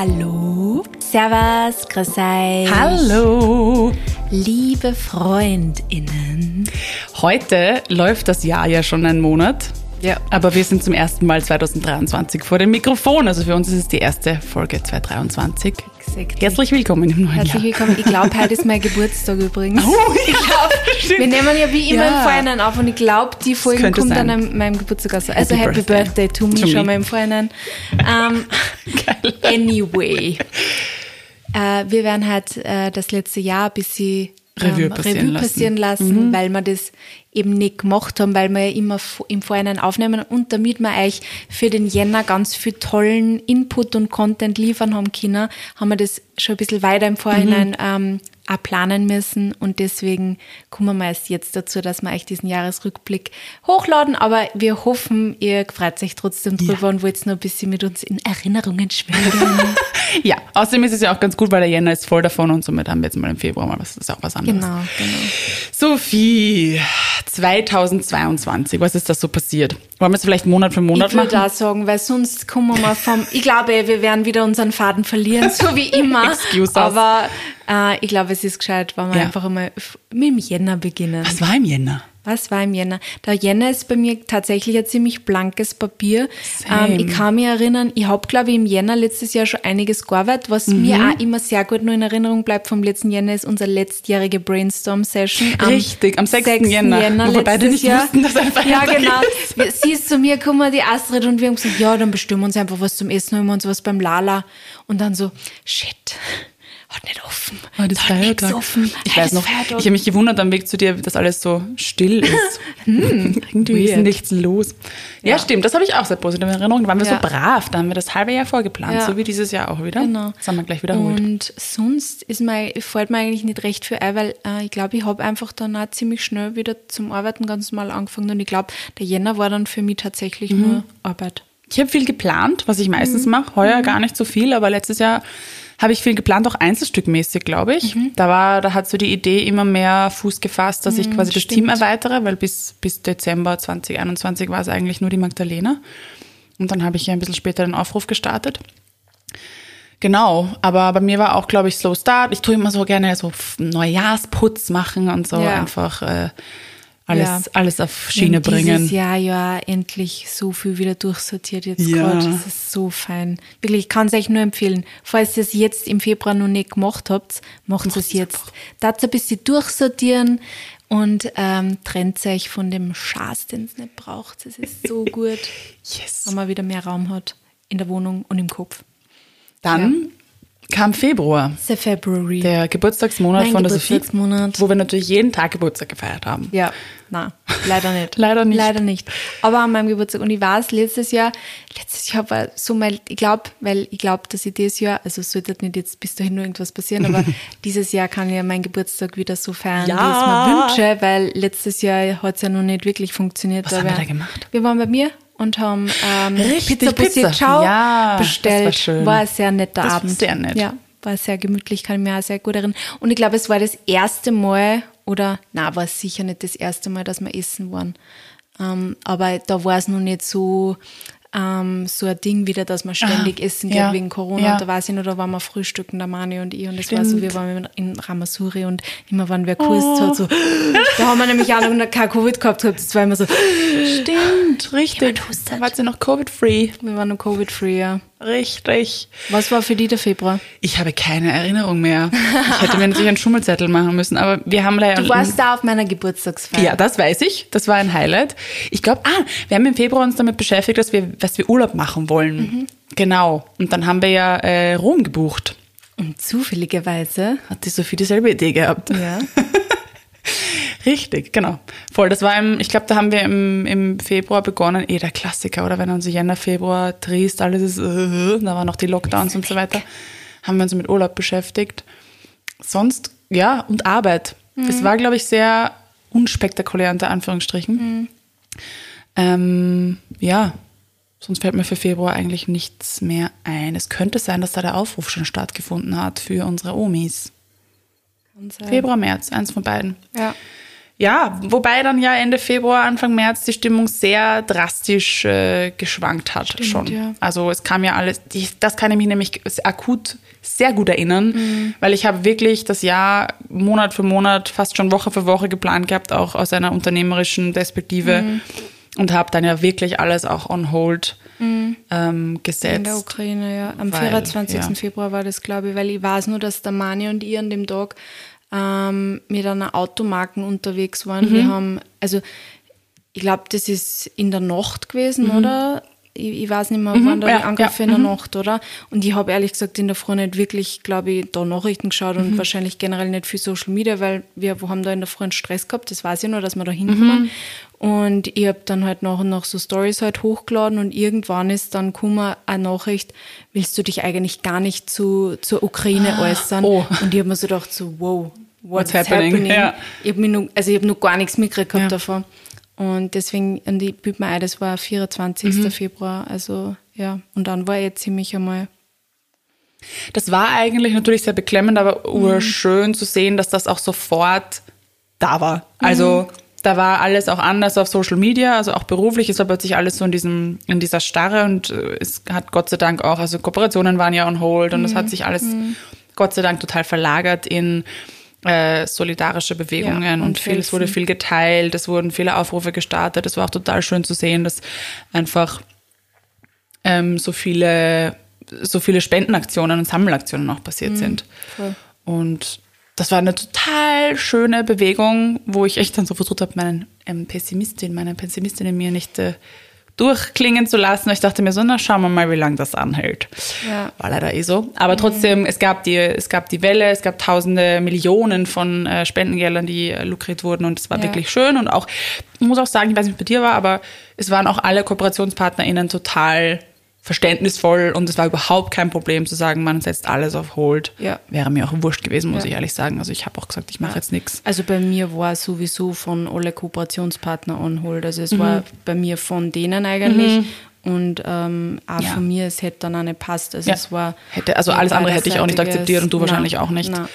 Hallo. Servus, grüß euch. Hallo. Liebe FreundInnen. Heute läuft das Jahr ja schon einen Monat. Ja. Aber wir sind zum ersten Mal 2023 vor dem Mikrofon. Also für uns ist es die erste Folge 2023. Exactly. Herzlich willkommen im neuen Herzlich Jahr. willkommen. Ich glaube, heute ist mein Geburtstag übrigens. Oh, ich glaube, stimmt. wir nehmen ja wie immer Ja. im Vorhinein auf und ich glaube, die Folge kommt sein. dann an meinem Geburtstag raus. Also Happy Happy Birthday, Birthday to me schon mal im Vorhinein. Ähm, anyway. Äh, wir werden halt äh, das letzte Jahr ein bisschen Revue passieren Revue lassen. Mhm. passieren lassen, weil wir das eben nicht gemacht haben, weil wir ja immer im Vorhinein aufnehmen und damit wir euch für den Jänner ganz viel tollen Input und Content liefern haben können, haben wir das schon ein bisschen weiter im Vorhinein Mhm. ähm, auch planen müssen und deswegen kommen wir erst jetzt dazu, dass wir euch diesen Jahresrückblick hochladen, aber wir hoffen, ihr freut euch trotzdem drüber und wollt noch ein bisschen mit uns in Erinnerungen schwelgen. Ja, außerdem ist es ja auch ganz gut, weil der Jänner ist voll davon und somit haben wir jetzt mal im Februar mal was, ist auch was anderes. genau, genau. Sophie, 2022, was ist da so passiert? Wollen wir es vielleicht Monat für Monat Ich würde machen? auch sagen, weil sonst kommen wir mal vom. Ich glaube, wir werden wieder unseren Faden verlieren, so wie immer. Excuse us. Aber äh, ich glaube, es ist gescheit, wenn wir Ja. einfach einmal mit dem Jänner beginnen. Was war im Jänner? Was war im Jänner? Der Jänner ist bei mir tatsächlich ein ziemlich blankes Papier. Ähm, ich kann mich erinnern, ich habe, glaube ich, im Jänner letztes Jahr schon einiges gearbeitet. Was Mhm. mir auch immer sehr gut nur in Erinnerung bleibt vom letzten Jänner, ist unsere letztjährige Brainstorm-Session. Richtig, am 6. Jänner, wo wir beide nicht wussten, dass ein Ja, Feiertag genau. ist. Wir- Sie ist zu mir gekommen, die Astrid, und wir haben gesagt, ja, dann bestimmen wir uns einfach was zum Essen, holen wir uns was beim Lala. Und dann so, shit, hat nicht offen. War das Da hat nix Feiertag? offen. Ich Ja, weiß noch, Feiertag. ich habe mich gewundert am Weg zu dir, dass alles so still ist. Irgendwie ist nichts los. Ja, Ja. stimmt, das habe ich auch sehr positiv in Erinnerung. Da waren wir Ja. so brav, da haben wir das halbe Jahr vorgeplant, Ja. so wie dieses Jahr auch wieder. Genau. Das haben wir gleich wiederholt. Und sonst ist mir, fällt mir eigentlich nicht recht viel ein, weil äh, ich glaube, ich habe einfach dann auch ziemlich schnell wieder zum Arbeiten ganz normal angefangen und ich glaube, der Jänner war dann für mich tatsächlich Mhm. nur Arbeit. Ich habe viel geplant, was ich meistens Mhm. mache. Heuer gar nicht so viel, aber letztes Jahr habe ich viel geplant, auch einzelstückmäßig, glaube ich. Mhm. Da war, da hat so die Idee immer mehr Fuß gefasst, dass ich quasi das stimmt. Team erweitere, weil bis, bis Dezember 2021 war es eigentlich nur die Magdalena. Und dann habe ich ja ein bisschen später den Aufruf gestartet. Genau, aber bei mir war auch, glaube ich, Slow Start. Ich tue immer so gerne so Neujahrsputz machen und so Ja. einfach äh, alles, Ja. alles auf Schiene haben bringen. Dieses Jahr ja endlich so viel wieder durchsortiert jetzt Ja. gerade. Das ist so fein. Wirklich, ich kann es euch nur empfehlen. Falls ihr es jetzt im Februar noch nicht gemacht habt, macht es jetzt. Dazu ein bisschen durchsortieren und ähm, trennt euch von dem Schaß, den es nicht braucht. Es ist so gut, Yes. wenn man wieder mehr Raum hat in der Wohnung und im Kopf. Dann kam Februar, The February. der Geburtstagsmonat Mein von der Sophie, wo wir natürlich jeden Tag Geburtstag gefeiert haben. Ja, na, leider nicht. Leider nicht. Leider nicht. Aber an meinem Geburtstag. Und ich weiß, letztes Jahr, letztes Jahr war so mal, ich glaube, weil ich glaube, dass ich dieses Jahr, also es sollte nicht jetzt bis dahin nur irgendwas passieren, aber dieses Jahr kann ja mein Geburtstag wieder so feiern, Ja. wie ich es mir wünsche, weil letztes Jahr hat es ja noch nicht wirklich funktioniert. Was haben wir da gemacht? Wir waren bei mir und haben ähm, Richtig, Pizza Pizza. Ciao Ja, das war bestellt. schön. War ein sehr netter Das Abend. sehr nett. Ja, war sehr gemütlich, kann ich mir auch sehr gut erinnern. Und ich glaube, es war das erste Mal, oder, na, war es sicher nicht das erste Mal, dass wir essen waren. Ähm, aber da war es noch nicht so, ähm, so ein Ding wieder, dass man ständig Ah, essen geht ja, wegen Corona. ja. Und da weiß ich noch, da waren wir frühstücken, der Mani und ich. Und es war so, wir waren in Ramasuri und immer, wenn wer geküsst hat, so, da haben wir nämlich auch noch kein Covid gehabt. Das war immer so, Stimmt, richtig. Jemand hustet. Da war sie noch Covid-free. wir waren noch Covid-free, ja. Richtig. Was war für die der Februar? Ich habe keine Erinnerung mehr. Ich hätte mir natürlich einen Schummelzettel machen müssen, aber wir haben leider... Du warst da auf meiner Geburtstagsfeier. Ja, das weiß ich. Das war ein Highlight. Ich glaube, ah, wir haben im Februar uns damit beschäftigt, dass wir, dass wir Urlaub machen wollen. Mhm. Genau. Und dann haben wir ja äh, Rom gebucht. Und zufälligerweise, Hat die Sophie dieselbe Idee gehabt. ja, Richtig, genau. Voll, das war im, ich glaube, da haben wir im, im Februar begonnen, eh der Klassiker, oder wenn uns Jänner, Februar, Triest, alles ist, äh, da waren noch die Lockdowns und so weiter, haben wir uns mit Urlaub beschäftigt. Sonst, ja, und Arbeit. Es war, glaube ich, sehr unspektakulär unter Anführungsstrichen. Ähm, ja, sonst fällt mir für Februar eigentlich nichts mehr ein. Es könnte sein, dass da der Aufruf schon stattgefunden hat für unsere Omis. Kann sein. Februar, März, eins von beiden. Ja. ja, wobei dann ja Ende Februar, Anfang März die Stimmung sehr drastisch äh, geschwankt hat Stimmt, schon. ja. Also es kam ja alles, die, das kann ich mich nämlich akut sehr gut erinnern, Mhm. weil ich habe wirklich das Jahr Monat für Monat, fast schon Woche für Woche geplant gehabt, auch aus einer unternehmerischen Perspektive Mhm. und habe dann ja wirklich alles auch on hold ähm, Mhm. In gesetzt. der Ukraine, ja. Am Weil, 24. ja. Februar war das, glaube ich, weil ich weiß nur, dass der Mani und ich an dem Tag ähm, mit einer Automarken unterwegs waren. Mhm. Wir haben, also ich glaube, das ist in der Nacht gewesen, oder? Ich, ich weiß nicht mehr, wann da Mhm. ja, die Angriffe ja, in der Nacht, oder? Und ich habe ehrlich gesagt in der Früh nicht wirklich, glaube ich, da Nachrichten geschaut und Mhm. wahrscheinlich generell nicht viel Social Media, weil wir haben da in der Früh einen Stress gehabt, das weiß ich nur, dass wir da hinkommen. Mhm. Und ich habe dann halt nach und nach so Stories halt hochgeladen und irgendwann ist dann gekommen eine Nachricht, willst du dich eigentlich gar nicht zu, zur Ukraine äußern? oh. Und ich habe mir so gedacht, so, wow, what's, What's happening? happening? Ja. Ich habe noch, also ich hab noch gar nichts mitgekriegt Ja. davon. Und deswegen, und ich bild mir ein, das war 24. Mhm. Februar, also ja. Und dann war ich ziemlich einmal, Das war eigentlich natürlich sehr beklemmend, aber urschön zu sehen, dass das auch sofort da war. Also da war alles auch anders auf Social Media, also auch beruflich. Es war plötzlich alles so in diesem in dieser Starre und äh, es hat Gott sei Dank auch, also Kooperationen waren ja on hold und es hat sich alles Gott sei Dank total verlagert in äh, solidarische Bewegungen Ja, und, und viel, es wurde viel geteilt, es wurden viele Aufrufe gestartet. Es war auch total schön zu sehen, dass einfach ähm, so viele so viele Spendenaktionen und Sammelaktionen auch passiert sind. voll. Und das war eine total schöne Bewegung, wo ich echt dann so versucht habe, meinen ähm, Pessimistin, meine Pessimistin in mir nicht äh, durchklingen zu lassen. Ich dachte mir so, na schauen wir mal, wie lange das anhält. Ja. War leider eh so. Aber trotzdem, es gab die, es gab die Welle, es gab tausende Millionen von äh, Spendengeldern, die äh, lukriert wurden und es war Ja. wirklich schön und auch, ich muss auch sagen, ich weiß nicht, wie es bei dir war, aber es waren auch alle KooperationspartnerInnen total verständnisvoll und es war überhaupt kein Problem zu sagen, man setzt alles auf Hold. Ja. Wäre mir auch wurscht gewesen, muss Ja. ich ehrlich sagen. Also ich habe auch gesagt, ich mache jetzt nichts. Also bei mir war sowieso von alle Kooperationspartner on hold. Also Mhm. es war bei mir von denen eigentlich. Und ähm, auch Ja. von mir, es hätte dann auch nicht passt. Also Ja. es war. Hätte, also alles andere hätte ich auch nicht akzeptiert und du wahrscheinlich Nein, auch nicht. nein,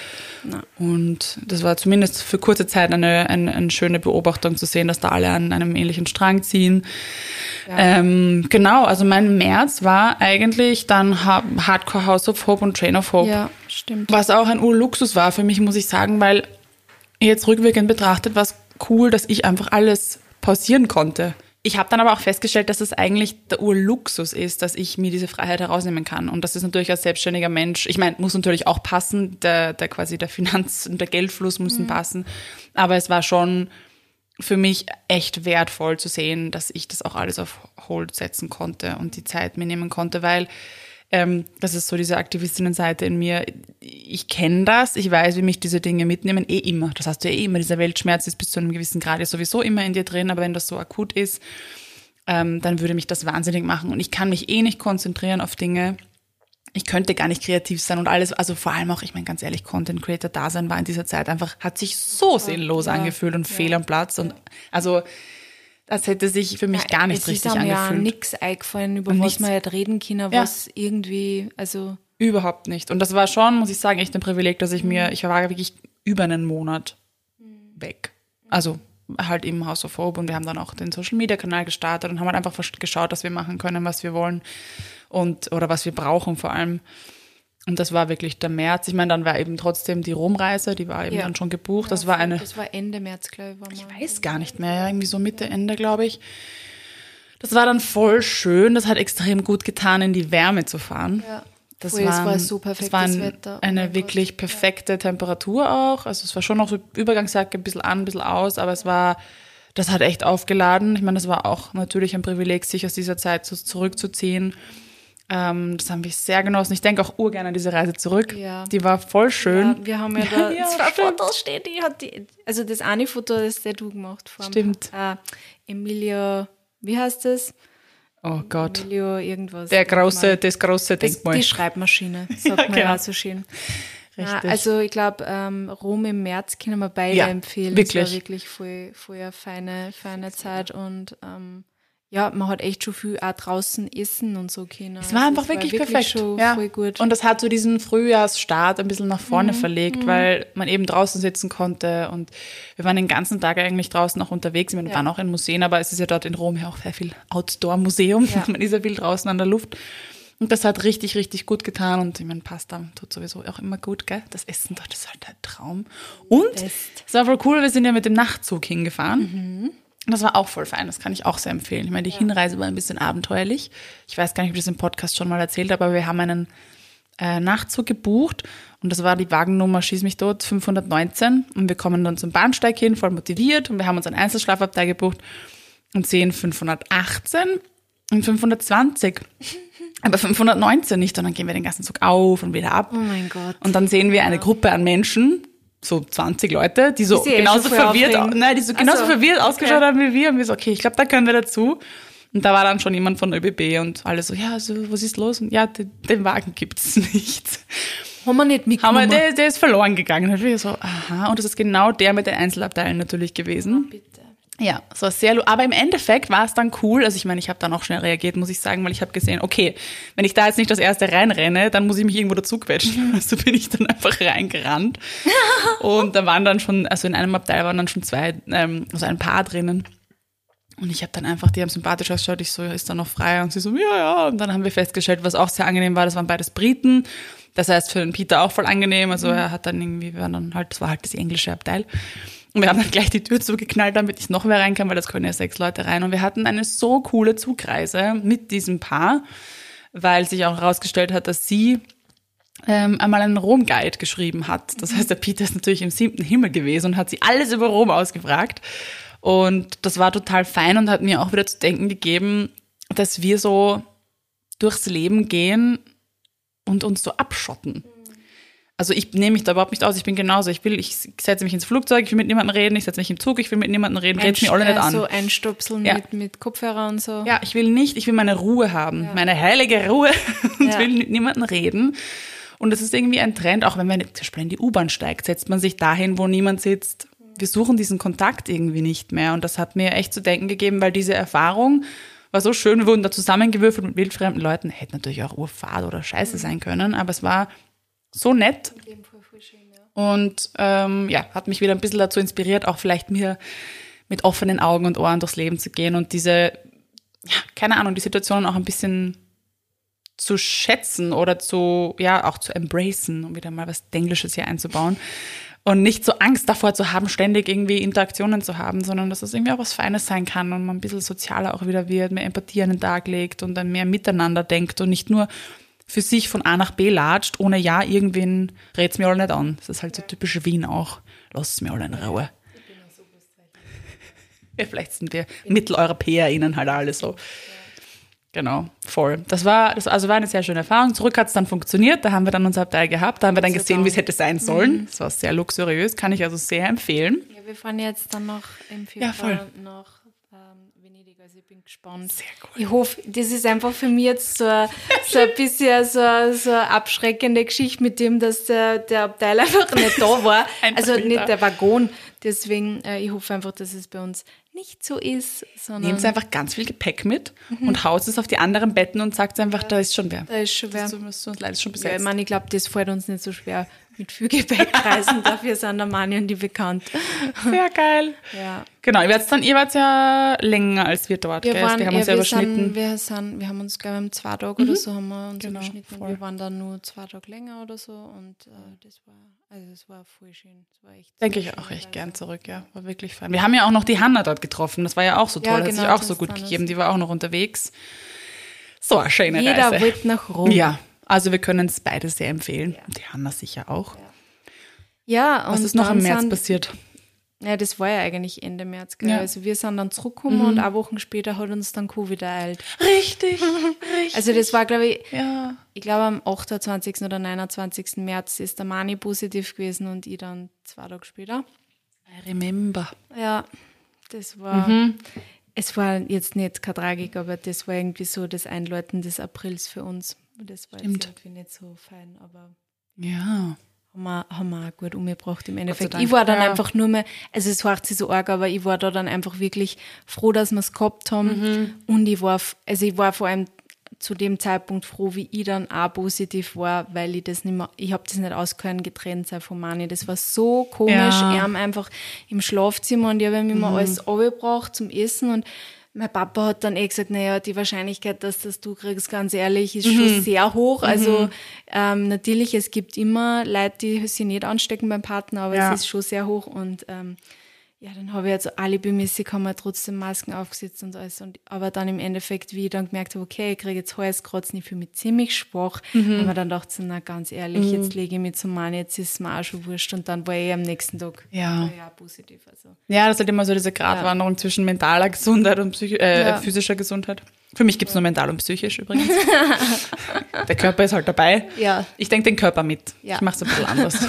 Und das war zumindest für kurze Zeit eine, eine, eine schöne Beobachtung zu sehen, dass da alle an einem ähnlichen Strang ziehen. Ähm, genau, also mein März war eigentlich dann Ha- Hardcore House of Hope und Train of Hope. Ja, stimmt. Was auch ein Urluxus war für mich, muss ich sagen, weil jetzt rückwirkend betrachtet war es cool, dass ich einfach alles pausieren konnte. Ich habe dann aber auch festgestellt, dass es eigentlich der Urluxus ist, dass ich mir diese Freiheit herausnehmen kann. Und das ist natürlich als selbstständiger Mensch, ich meine, muss natürlich auch passen, der, der quasi der Finanz- und der Geldfluss müssen passen. Aber es war schon für mich echt wertvoll zu sehen, dass ich das auch alles auf Hold setzen konnte und die Zeit mir nehmen konnte, weil ähm, das ist so diese Aktivistinnenseite in mir. Ich kenne das, ich weiß, wie mich diese Dinge mitnehmen, eh immer. Das hast du ja eh immer. Dieser Weltschmerz ist bis zu einem gewissen Grad ja sowieso immer in dir drin, aber wenn das so akut ist, ähm, dann würde mich das wahnsinnig machen. Und ich kann mich eh nicht konzentrieren auf Dinge. Ich könnte gar nicht kreativ sein und alles, also vor allem auch, ich meine ganz ehrlich, Content Creator Dasein war in dieser Zeit einfach, hat sich so sinnlos angefühlt und fehl am Platz und also das hätte sich für mich gar nicht es richtig ist einem ja angefühlt. nichts eingefallen, über Und was man hätte reden können, Ja. was irgendwie, also Überhaupt nicht. Und das war schon, muss ich sagen, echt ein Privileg, dass ich mir, ich war wirklich über einen Monat weg. Also halt im House of Hope und wir haben dann auch den Social Media Kanal gestartet und haben halt einfach geschaut, was wir machen können, was wir wollen und oder was wir brauchen vor allem. Und das war wirklich der März. Ich meine, dann war eben trotzdem die Romreise, die war eben Ja. dann schon gebucht. Das war eine, das war Ende März, glaube ich. Ich weiß gar nicht mehr, ja, irgendwie so Mitte, Ende, glaube ich. Das war dann voll schön. Das hat extrem gut getan, in die Wärme zu fahren. Ja. Das es waren- war so perfektes es war Wetter. Oh Eine mein Gott. wirklich perfekte Temperatur auch. Also es war schon noch so Übergangsjacke, ein bisschen an, ein bisschen aus, aber es war, das hat echt aufgeladen. Ich meine, das war auch natürlich ein Privileg, sich aus dieser Zeit so zurückzuziehen. Ähm, das haben wir sehr genossen. Ich denke auch urgern an diese Reise zurück. Ja. Die war voll schön. Ja, wir haben ja da Ja, zwei stimmt. Fotos stehen, die hat die, also das eine Foto, das der du gemacht vor Stimmt. Äh, Emilio, wie heißt das? Oh Gott. Emilio irgendwas. Der große, das große das, Denkmal. Die Schreibmaschine, sagt man genau. ja auch so schön. Ja, Richtig. also ich glaube, ähm, Rom im März können wir beide Ja, empfehlen. Wirklich. war wirklich voll, voll eine feine, feine Zeit und ähm, ja, man hat echt schon viel auch draußen essen und so können. Es war einfach wirklich, perfekt. Schon ja. voll gut. Und das hat so diesen Frühjahrsstart ein bisschen nach vorne Mhm. verlegt, weil man eben draußen sitzen konnte und wir waren den ganzen Tag eigentlich draußen auch unterwegs. Ich meine, wir Ja. waren auch in Museen, aber es ist ja dort in Rom ja auch sehr viel Outdoor-Museum. Ja. Man ist ja viel draußen an der Luft. Und das hat richtig, richtig gut getan. Und ich meine, Pasta tut sowieso auch immer gut, gell? Das Essen dort ist halt ein Traum. Und Best. es war voll cool, wir sind ja mit dem Nachtzug hingefahren. Mhm. Das war auch voll fein, das kann ich auch sehr empfehlen. Ich meine, die Hinreise war ein bisschen abenteuerlich. Ich weiß gar nicht, ob ich das im Podcast schon mal erzählt habe, aber wir haben einen äh, Nachtzug gebucht und das war die Wagennummer, schieß mich dort, 519 und wir kommen dann zum Bahnsteig hin, voll motiviert und wir haben uns einen Einzelschlafabteil gebucht und sehen 518 und 520. Aber 519 nicht und dann gehen wir den ganzen Zug auf und wieder ab. Oh mein Gott. Und dann sehen wir eine Gruppe an Menschen, so 20 Leute, die so Die eh genauso verwirrt, aufregen. nein, die so genauso so, verwirrt okay. ausgeschaut haben wie wir. Und wir so, okay, ich glaube, da können wir dazu. Und da war dann schon jemand von ÖBB und alle so, ja, so, was ist los? Und ja, den, den Wagen gibt's nicht. Haben wir nicht Haben wir, mitgenommen? der, der ist verloren gegangen. Und wir so, aha. Und das ist genau der mit den Einzelabteilen natürlich gewesen. Bitte. Ja, es war sehr, aber im Endeffekt war es dann cool. Also ich meine, ich habe dann auch schnell reagiert, muss ich sagen, weil ich habe gesehen, okay, wenn ich da jetzt nicht das erste reinrenne, dann muss ich mich irgendwo dazu quetschen. Also bin ich dann einfach reingerannt. Und da waren dann schon, also in einem Abteil waren dann schon zwei, ähm, also ein Paar drinnen. Und ich habe dann einfach, die haben sympathisch ausgeschaut, ich so, ist da noch frei? Und sie so, ja, ja. Und dann haben wir festgestellt, was auch sehr angenehm war, das waren beides Briten. Das heißt, für den Peter auch voll angenehm. Also er hat dann irgendwie, wir waren dann halt, das war halt das englische Abteil. Und wir haben dann gleich die Tür zugeknallt, damit nicht noch mehr rein kann, weil das können ja sechs Leute rein. Und wir hatten eine so coole Zugreise mit diesem Paar, weil sich auch herausgestellt hat, dass sie ähm, einmal einen Rom-Guide geschrieben hat. Das heißt, der Peter ist natürlich im siebten Himmel gewesen und hat sie alles über Rom ausgefragt. Und das war total fein und hat mir auch wieder zu denken gegeben, dass wir so durchs Leben gehen und uns so abschotten. Also ich nehme mich da überhaupt nicht aus, ich bin genauso. Ich will, ich setze mich ins Flugzeug, ich will mit niemandem reden, ich setze mich im Zug, ich will mit niemandem reden, red's mir alle nicht an. So einstupseln Ja. mit, mit Kopfhörer und so. Ja, ich will nicht, ich will meine Ruhe haben, meine heilige Ruhe und Ja. will mit niemandem reden. Und das ist irgendwie ein Trend, auch wenn man zum Beispiel in die U-Bahn steigt, setzt man sich dahin, wo niemand sitzt. Wir suchen diesen Kontakt irgendwie nicht mehr. Und das hat mir echt zu denken gegeben, weil diese Erfahrung war so schön. Wir wurden da zusammengewürfelt mit wildfremden Leuten. Hätte natürlich auch urfad oder scheiße sein können, aber es war so nett. Und ähm, ja, hat mich wieder ein bisschen dazu inspiriert, auch vielleicht mir mit offenen Augen und Ohren durchs Leben zu gehen und diese, ja, keine Ahnung, die Situationen auch ein bisschen zu schätzen oder zu, ja, auch zu embracen, um wieder mal was Englisches hier einzubauen. Und nicht so Angst davor zu haben, ständig irgendwie Interaktionen zu haben, sondern dass es irgendwie auch was Feines sein kann und man ein bisschen sozialer auch wieder wird, mehr Empathie an den Tag legt und dann mehr miteinander denkt und nicht nur für sich von A nach B latscht, ohne ja, irgendwen red's mir alle nicht an. Das ist halt so typisch Wien auch. Lasst mir alle in Ruhe. Ja, vielleicht sind wir MitteleuropäerInnen halt alle so. Genau, voll. Das war, das also war eine sehr schöne Erfahrung. Zurück hat es dann funktioniert. Da haben wir dann unser Abteil gehabt. Da haben wir dann gesehen, wie es hätte sein sollen. Das war sehr luxuriös, kann ich also sehr empfehlen. Ja, wir fahren jetzt dann noch im Februar voll. nach ähm, also ich bin gespannt. Sehr cool. Ich hoffe, das ist einfach für mich jetzt so, ein- so ein bisschen so, so eine abschreckende Geschichte mit dem, dass der, der Abteil einfach nicht da war. Also nicht der Waggon. Deswegen, äh, ich hoffe einfach, dass es bei uns nicht so ist, Nehmt einfach ganz viel Gepäck mit und haut es auf die anderen Betten und sagt einfach, da ist schon wer. da ist schon wer. Das ist uns leider schon Ja, ich besetzt. meine, ich glaube, das fällt uns nicht so schwer mit viel Gepäck reisen. Dafür sind der Mani und die bekannt. Sehr geil. Ja. Genau, ihr wart dann, ihr wart ja länger als wir dort, Wir, gell? waren, wir haben uns ja wir, überschnitten. Sind, wir, sind, wir haben uns, glaube ich, zwei Tage oder so haben wir uns Genau, überschnitten. voll. Wir waren dann nur zwei Tage länger oder so und äh, das war, also das war voll schön. Das war echt Denke ich auch echt gern zurück, ja. War wirklich fein. Wir haben ja auch noch die Hanna dort getroffen. Das war ja auch so toll. Ja, Hat sich genau, auch so gut gegeben. Die war auch noch unterwegs. So eine schöne Jeder Reise. wollte nach Rom. Ja, also wir können es beide sehr empfehlen. Und die Hanna sicher auch. Ja, und Was ist noch im März sind, passiert? Ja, das war ja eigentlich Ende März. Gell? Ja. Mhm. Also wir sind dann zurückgekommen und eine Woche später hat uns dann Covid ereilt. Richtig, richtig. Also das war, glaube ich, ja. ich glaube am 28. oder 29. März ist der Mani positiv gewesen und ich dann zwei Tage später. I remember. Ja, das war, Mhm. es war jetzt nicht keine Tragik, aber das war irgendwie so das Einläuten des Aprils für uns. Das war Stimmt. jetzt irgendwie nicht so fein, aber Ja. haben wir, haben wir auch gut umgebracht im Endeffekt. Ich war dann Ja. einfach nur mehr, also es hört sich so arg, aber ich war da dann einfach wirklich froh, dass wir es gehabt haben. Mhm. Und ich war, also ich war vor allem zu dem Zeitpunkt froh, wie ich dann auch positiv war, weil ich das nicht mehr, ich habe das nicht ausgehört, getrennt sein von Mani. Das war so komisch. Ja. Mhm. Er haben einfach im Schlafzimmer und ich habe ihm immer alles abgebracht zum Essen und mein Papa hat dann eh gesagt, naja, die Wahrscheinlichkeit, dass das du kriegst, ganz ehrlich, ist Mhm. schon sehr hoch. Also ähm, natürlich, es gibt immer Leute, die sich nicht anstecken beim Partner, aber Ja. es ist schon sehr hoch. Und ähm, ja, dann habe ich jetzt alibimäßig haben wir trotzdem Masken aufgesetzt und alles. Und, aber dann im Endeffekt, wie ich dann gemerkt habe, okay, ich kriege jetzt Halskratz nicht für mich ziemlich schwach, Mhm. haben wir dann gedacht, so, na ganz ehrlich, jetzt lege ich mich zum Mann, jetzt ist es mir auch schon wurscht. Und dann war ich am nächsten Tag Ja. ich auch positiv. Also. Ja, das ist halt immer so diese Gratwanderung zwischen mentaler Gesundheit und psychi äh, Ja. physischer Gesundheit. Für mich gibt's nur mental und psychisch übrigens. Der Körper ist halt dabei. Ja. Ich denke den Körper mit. Ja. Ich mache es ein bisschen anders.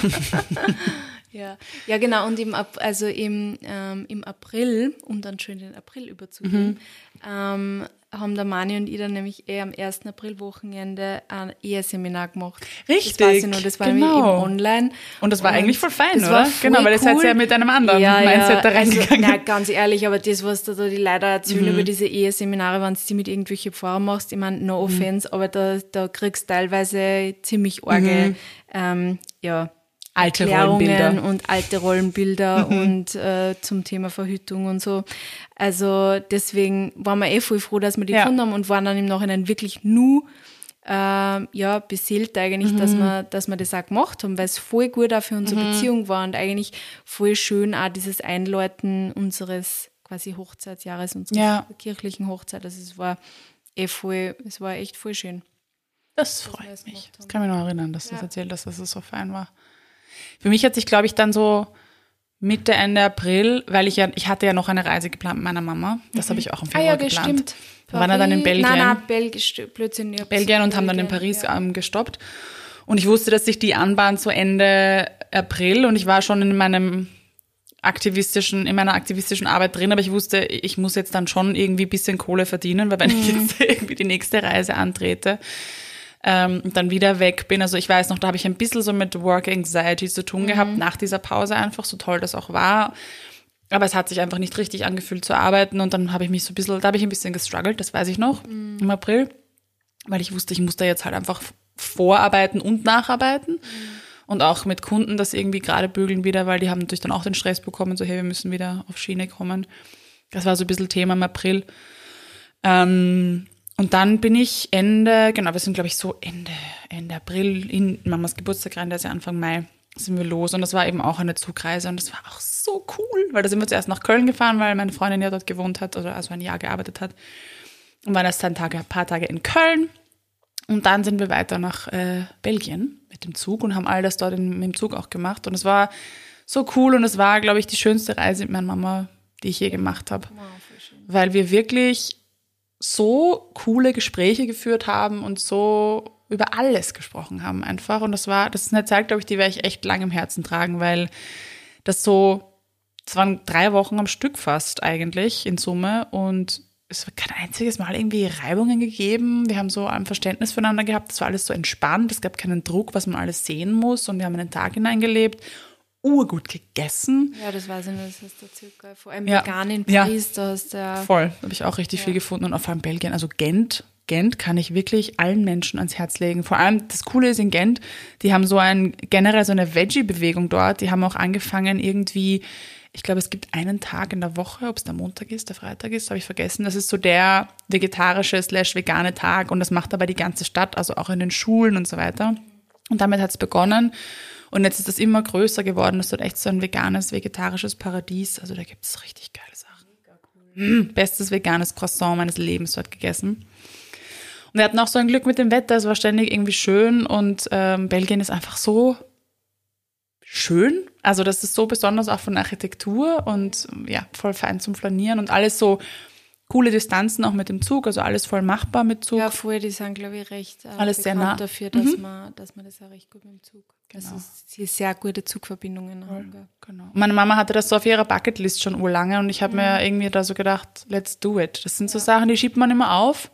Ja, ja genau. Und im, Ap- also im, ähm, im April, um dann schön den April überzugehen, Mhm. ähm, haben der Mani und ich dann nämlich eher am 1. April-Wochenende ein Eheseminar gemacht. Richtig, Das weiß ich noch, das war nämlich genau. eben online. Und das war eigentlich voll fein, das oder? voll Genau, weil ihr seid cool. ja mit einem anderen Mindset da reingegangen. Also, nein, ganz ehrlich, aber das, was da, da die Leute erzählen Mhm. über diese Eheseminare, wenn du die mit irgendwelchen Pfarrern machst, ich meine, Mhm. no offense, aber da, da kriegst du teilweise ziemlich arge, ähm, ja, Mhm. Alte Erklärungen Rollenbilder. Mhm. und alte Rollenbilder und äh, zum Thema Verhütung und so. Also deswegen waren wir eh voll froh, dass wir die Ja. gefunden haben und waren dann im Nachhinein wirklich nur ähm, ja, beseelt eigentlich, dass, Mhm. wir, dass wir das auch gemacht haben, weil es voll gut auch für unsere Beziehung war und eigentlich voll schön auch dieses Einläuten unseres quasi Hochzeitsjahres, unserer Ja. kirchlichen Hochzeit. Also es war eh voll, es war echt voll schön. Das freut mich. Das kann mich noch erinnern, dass du das Ja. erzählt hast, dass es so fein war. Für mich hat sich, glaube ich, dann so Mitte, Ende April, weil ich ja, ich hatte ja noch eine Reise geplant mit meiner Mama. Das habe ich auch im Ah Februar ja, geplant. gestimmt. Wir waren ja dann in Paris- Belgien. Nein, nein, Belgien, Blödsinn. ich Belgien und haben dann in Belgien, Paris ja. ähm, gestoppt. Und ich wusste, dass sich die anbahnt so Ende April und ich war schon in meinem aktivistischen, in meiner aktivistischen Arbeit drin, aber ich wusste, ich muss jetzt dann schon irgendwie ein bisschen Kohle verdienen, weil wenn ich Mhm. jetzt irgendwie die nächste Reise antrete ähm, und dann wieder weg bin, also ich weiß noch, da habe ich ein bisschen so mit Work Anxiety zu tun gehabt, nach dieser Pause einfach, so toll das auch war. Aber es hat sich einfach nicht richtig angefühlt zu arbeiten und dann habe ich mich so ein bisschen, da habe ich ein bisschen gestruggelt, das weiß ich noch, im April, weil ich wusste, ich muss da jetzt halt einfach vorarbeiten und nacharbeiten. Und auch mit Kunden das irgendwie gerade bügeln wieder, weil die haben natürlich dann auch den Stress bekommen, so hey, wir müssen wieder auf Schiene kommen. Das war so ein bisschen Thema im April. Ähm, und dann bin ich Ende, genau, wir sind glaube ich so Ende, Ende April in Mamas Geburtstag rein, der ist ja Anfang Mai, sind wir los. Und das war eben auch eine Zugreise und das war auch so cool, weil da sind wir zuerst nach Köln gefahren, weil meine Freundin ja dort gewohnt hat oder also ein Jahr gearbeitet hat. Und waren erst ein, Tage, ein paar Tage in Köln. Und dann sind wir weiter nach äh, Belgien mit dem Zug und haben all das dort in, mit dem Zug auch gemacht. Und es war so cool und es war, glaube ich, die schönste Reise mit meiner Mama, die ich je gemacht habe. Weil wir wirklich so coole Gespräche geführt haben und so über alles gesprochen haben einfach. Und das war, das ist eine Zeit, glaube ich, die werde ich echt lang im Herzen tragen, weil das so, es waren drei Wochen am Stück fast eigentlich in Summe und es hat kein einziges Mal irgendwie Reibungen gegeben. Wir haben so ein Verständnis füreinander gehabt. Es war alles so entspannt. Es gab keinen Druck, was man alles sehen muss. Und wir haben in den Tag hineingelebt. Urgut gegessen. Ja, das weiß ich nicht, das du erzählt, gell? Vor allem Ja. vegan in Ja. Paris, da hast du ja. Voll. Habe ich auch richtig viel gefunden. Und vor allem Belgien. Also Gent. Gent kann ich wirklich allen Menschen ans Herz legen. Vor allem das Coole ist in Gent, die haben so ein, generell so eine Veggie-Bewegung dort. Die haben auch angefangen irgendwie, ich glaube, es gibt einen Tag in der Woche, ob es der Montag ist, der Freitag ist, habe ich vergessen. Das ist so der vegetarische slash vegane Tag und das macht aber die ganze Stadt, also auch in den Schulen und so weiter. Und damit hat es begonnen. Und jetzt ist das immer größer geworden. Das ist dort echt so ein veganes, vegetarisches Paradies. Also da gibt es richtig geile Sachen. Mm, bestes veganes Croissant meines Lebens dort gegessen. Und wir hatten auch so ein Glück mit dem Wetter. Es war ständig irgendwie schön. Und ähm, Belgien ist einfach so schön. Also das ist so besonders auch von Architektur und ja, voll fein zum Flanieren und alles so coole Distanzen auch mit dem Zug, also alles voll machbar mit Zug. Ja, vorher, die sind, glaube ich, recht äh, Alles sehr nah. Mhm. dafür, dass, man, dass man das auch recht gut mit dem Zug. Genau. Also sie sehr gute Zugverbindungen haben. Gell? Genau. Meine Mama hatte das so auf ihrer Bucketlist schon urlange und ich habe mir irgendwie da so gedacht, let's do it. Das sind so Sachen, die schiebt man immer auf.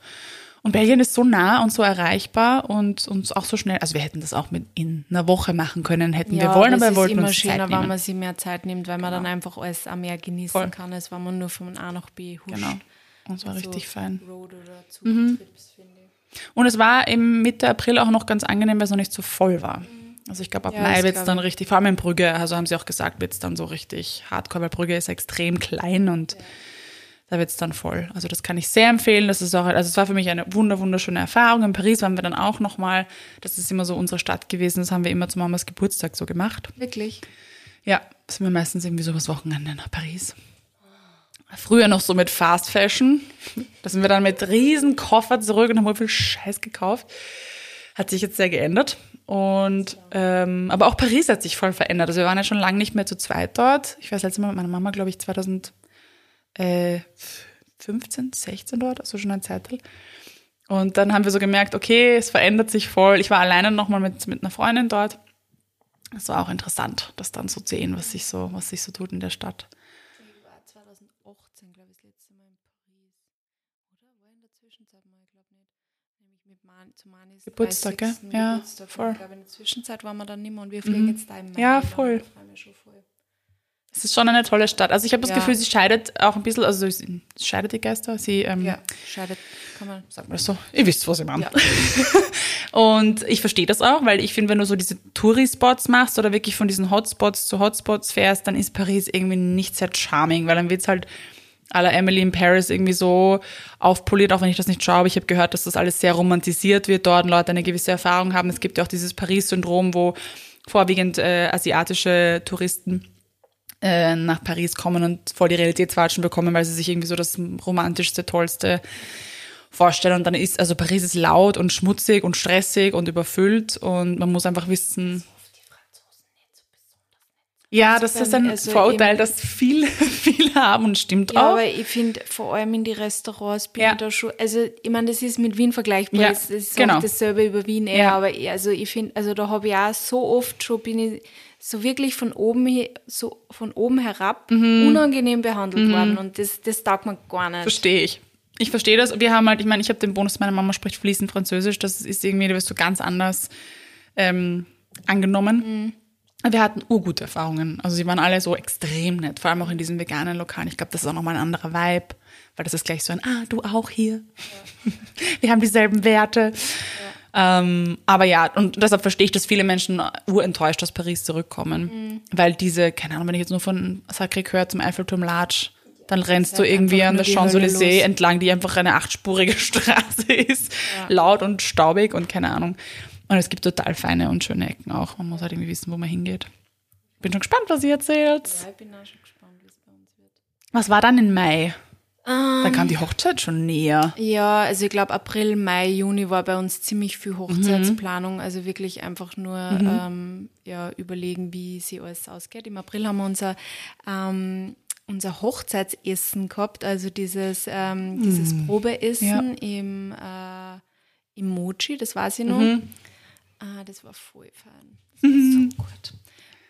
Und Belgien ist so nah und so erreichbar und uns auch so schnell. Also wir hätten das auch mit in einer Woche machen können, hätten wir wollen, aber wir wollten immer uns schöner, Zeit wenn nehmen. man sich mehr Zeit nimmt, weil man dann einfach alles am mehr genießen Voll. kann, als wenn man nur von A nach B huscht. Genau. Und es war So richtig fein. Road oder ich. Und es war im Mitte April auch noch ganz angenehm, weil es noch nicht so voll war. Also ich glaube, ab Ja, Mai das wird es dann ich. richtig, vor allem in Brügge, also haben sie auch gesagt, wird es dann so richtig hardcore, weil Brügge ist extrem klein und da wird es dann voll. Also das kann ich sehr empfehlen. Das ist auch, also es war für mich eine wunder, wunderschöne Erfahrung. In Paris waren wir dann auch nochmal, das ist immer so unsere Stadt gewesen, das haben wir immer zu Mamas Geburtstag so gemacht. Wirklich? Ja, sind wir meistens irgendwie so was Wochenende nach Paris. Früher noch so mit Fast Fashion. Da sind wir dann mit riesen Koffer zurück und haben wohl viel Scheiß gekauft. Hat sich jetzt sehr geändert. Und ähm, aber auch Paris hat sich voll verändert. Also wir waren ja schon lange nicht mehr zu zweit dort. Ich war das letzte Mal mit meiner Mama, glaube ich, 2015, 16 dort, also schon ein Zeitteil. Und dann haben wir so gemerkt, okay, es verändert sich voll. Ich war alleine nochmal mit, mit einer Freundin dort. Das war auch interessant, das dann so zu sehen, was sich so, was sich so tut in der Stadt. Ich war 2018, glaube ich, das letzte Mal in Paris. Oder? War in der Zwischenzeit mal, ich glaube nicht. Nämlich mit Man zu Manis Geburtstag, 30. gell? Ja, Geburtstag. voll. Ich glaube, in der Zwischenzeit waren wir dann nicht mehr und wir fliegen Mhm. jetzt da im Mai. Ja, voll. Es ist schon eine tolle Stadt. Also ich habe das Ja. Gefühl, sie scheidet auch ein bisschen, also sie scheidet die Geister. Sie, ähm, Ja, scheidet, kann man Sag mal so, ihr wisst, was ich meine. Ja. Und ich verstehe das auch, weil ich finde, wenn du so diese Touri-Spots machst oder wirklich von diesen Hotspots zu Hotspots fährst, dann ist Paris irgendwie nicht sehr charming, weil dann wird's halt la Emily in Paris irgendwie so aufpoliert, auch wenn ich das nicht schaue. Aber ich habe gehört, dass das alles sehr romantisiert wird dort und Leute eine gewisse Erfahrung haben. Es gibt ja auch dieses Paris-Syndrom, wo vorwiegend äh, asiatische Touristen äh, nach Paris kommen und voll die Realitätswatschen bekommen, weil sie sich irgendwie so das romantischste, tollste vorstellen. Und dann ist, also Paris ist laut und schmutzig und stressig und überfüllt und man muss einfach wissen. Ja, das Also ist bei ein also Vorurteil, das viele, viele haben und stimmt Ja, auch. aber ich finde, vor allem in die Restaurants bin Ja. ich da schon, also ich meine, das ist mit Wien vergleichbar, Ja, das ist genau. dasselbe über Wien eher, Ja. aber ich- also ich finde, also da habe ich auch so oft schon, bin ich so wirklich von oben, so von oben herab Mhm. unangenehm behandelt worden und das, das taugt mir gar nicht. Verstehe ich. Ich verstehe das. Wir haben halt, ich meine, ich habe den Bonus, meine Mama spricht fließend Französisch. Das ist irgendwie, da wirst du ganz anders ähm, angenommen. Wir hatten urgute Erfahrungen. Also sie waren alle so extrem nett, vor allem auch in diesen veganen Lokalen. Ich glaube, das ist auch nochmal ein anderer Vibe, weil das ist gleich so ein, ah, du auch hier. Wir haben dieselben Werte. Ähm, aber ja, und deshalb verstehe ich, dass viele Menschen urenttäuscht aus Paris zurückkommen. Weil diese, keine Ahnung, wenn ich jetzt nur von Sacré-Cœur zum Eiffelturm latsch, dann rennst du halt irgendwie an der Champs-Élysées entlang, die einfach eine achtspurige Straße ist, laut und staubig und keine Ahnung. Und es gibt total feine und schöne Ecken auch. Man muss halt irgendwie wissen, wo man hingeht. Bin schon gespannt, was ihr erzählt. Ja, ich bin auch schon gespannt, wie es bei uns wird. Was war dann im Mai? Ähm. Da kam die Hochzeit schon näher. Ja, also ich glaube April, Mai, Juni war bei uns ziemlich viel Hochzeitsplanung. Also wirklich einfach nur ähm, ja, überlegen, wie sie alles ausgeht. Im April haben wir unser, ähm, unser Hochzeitsessen gehabt, also dieses, ähm, dieses Probeessen im, äh, im Mochi, das weiß ich noch. Ah, das war voll. Das war so gut.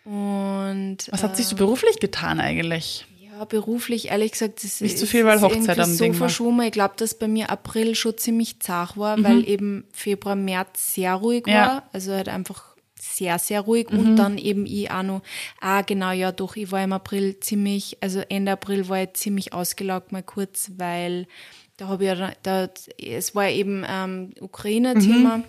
Und Was hat sich so beruflich getan eigentlich? ja, beruflich, ehrlich gesagt, das Nicht ist so viel, weil Hochzeit am so Ding war. verschoben. Ich glaube, dass bei mir April schon ziemlich zart war, weil eben Februar, März sehr ruhig Mhm. Ja. Mhm. war. Also halt einfach sehr, sehr ruhig. Und dann eben ich auch noch, ah, genau, ja, doch, ich war im April ziemlich, also Ende April war ich ziemlich ausgelaugt mal kurz, weil da habe ich ja, da, es war eben ähm, Ukraine-Thema. Mhm.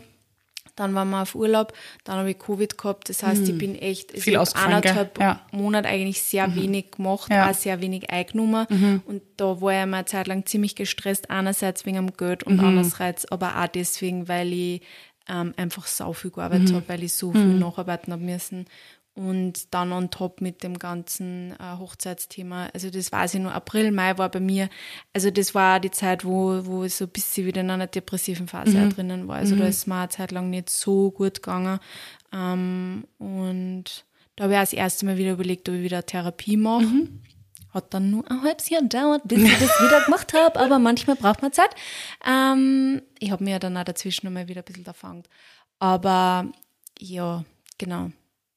Dann waren wir auf Urlaub, dann habe ich Covid gehabt. Das heißt, ich bin echt, Mhm. Viel ich anderthalb Ja. Monat eigentlich sehr wenig gemacht, Ja. auch sehr wenig eingenommen. Und da war ich mal eine Zeit lang ziemlich gestresst, einerseits wegen dem Geld und andererseits aber auch deswegen, weil ich ähm, einfach sau viel gearbeitet habe, weil ich so viel nacharbeiten habe müssen. Und dann on top mit dem ganzen äh, Hochzeitsthema. Also das weiß ich nur, April, Mai war bei mir, also das war die Zeit, wo, wo ich so ein bisschen wieder in einer depressiven Phase auch drinnen war. Also da ist mir eine Zeit lang nicht so gut gegangen. Ähm, und da habe ich auch das erste Mal wieder überlegt, ob ich wieder Therapie mache. Hat dann nur ein halbes Jahr gedauert, bis ich das wieder gemacht habe, aber manchmal braucht man Zeit. Ähm, ich habe mir ja dann auch dazwischen nochmal wieder ein bisschen erfangen. Aber ja, genau.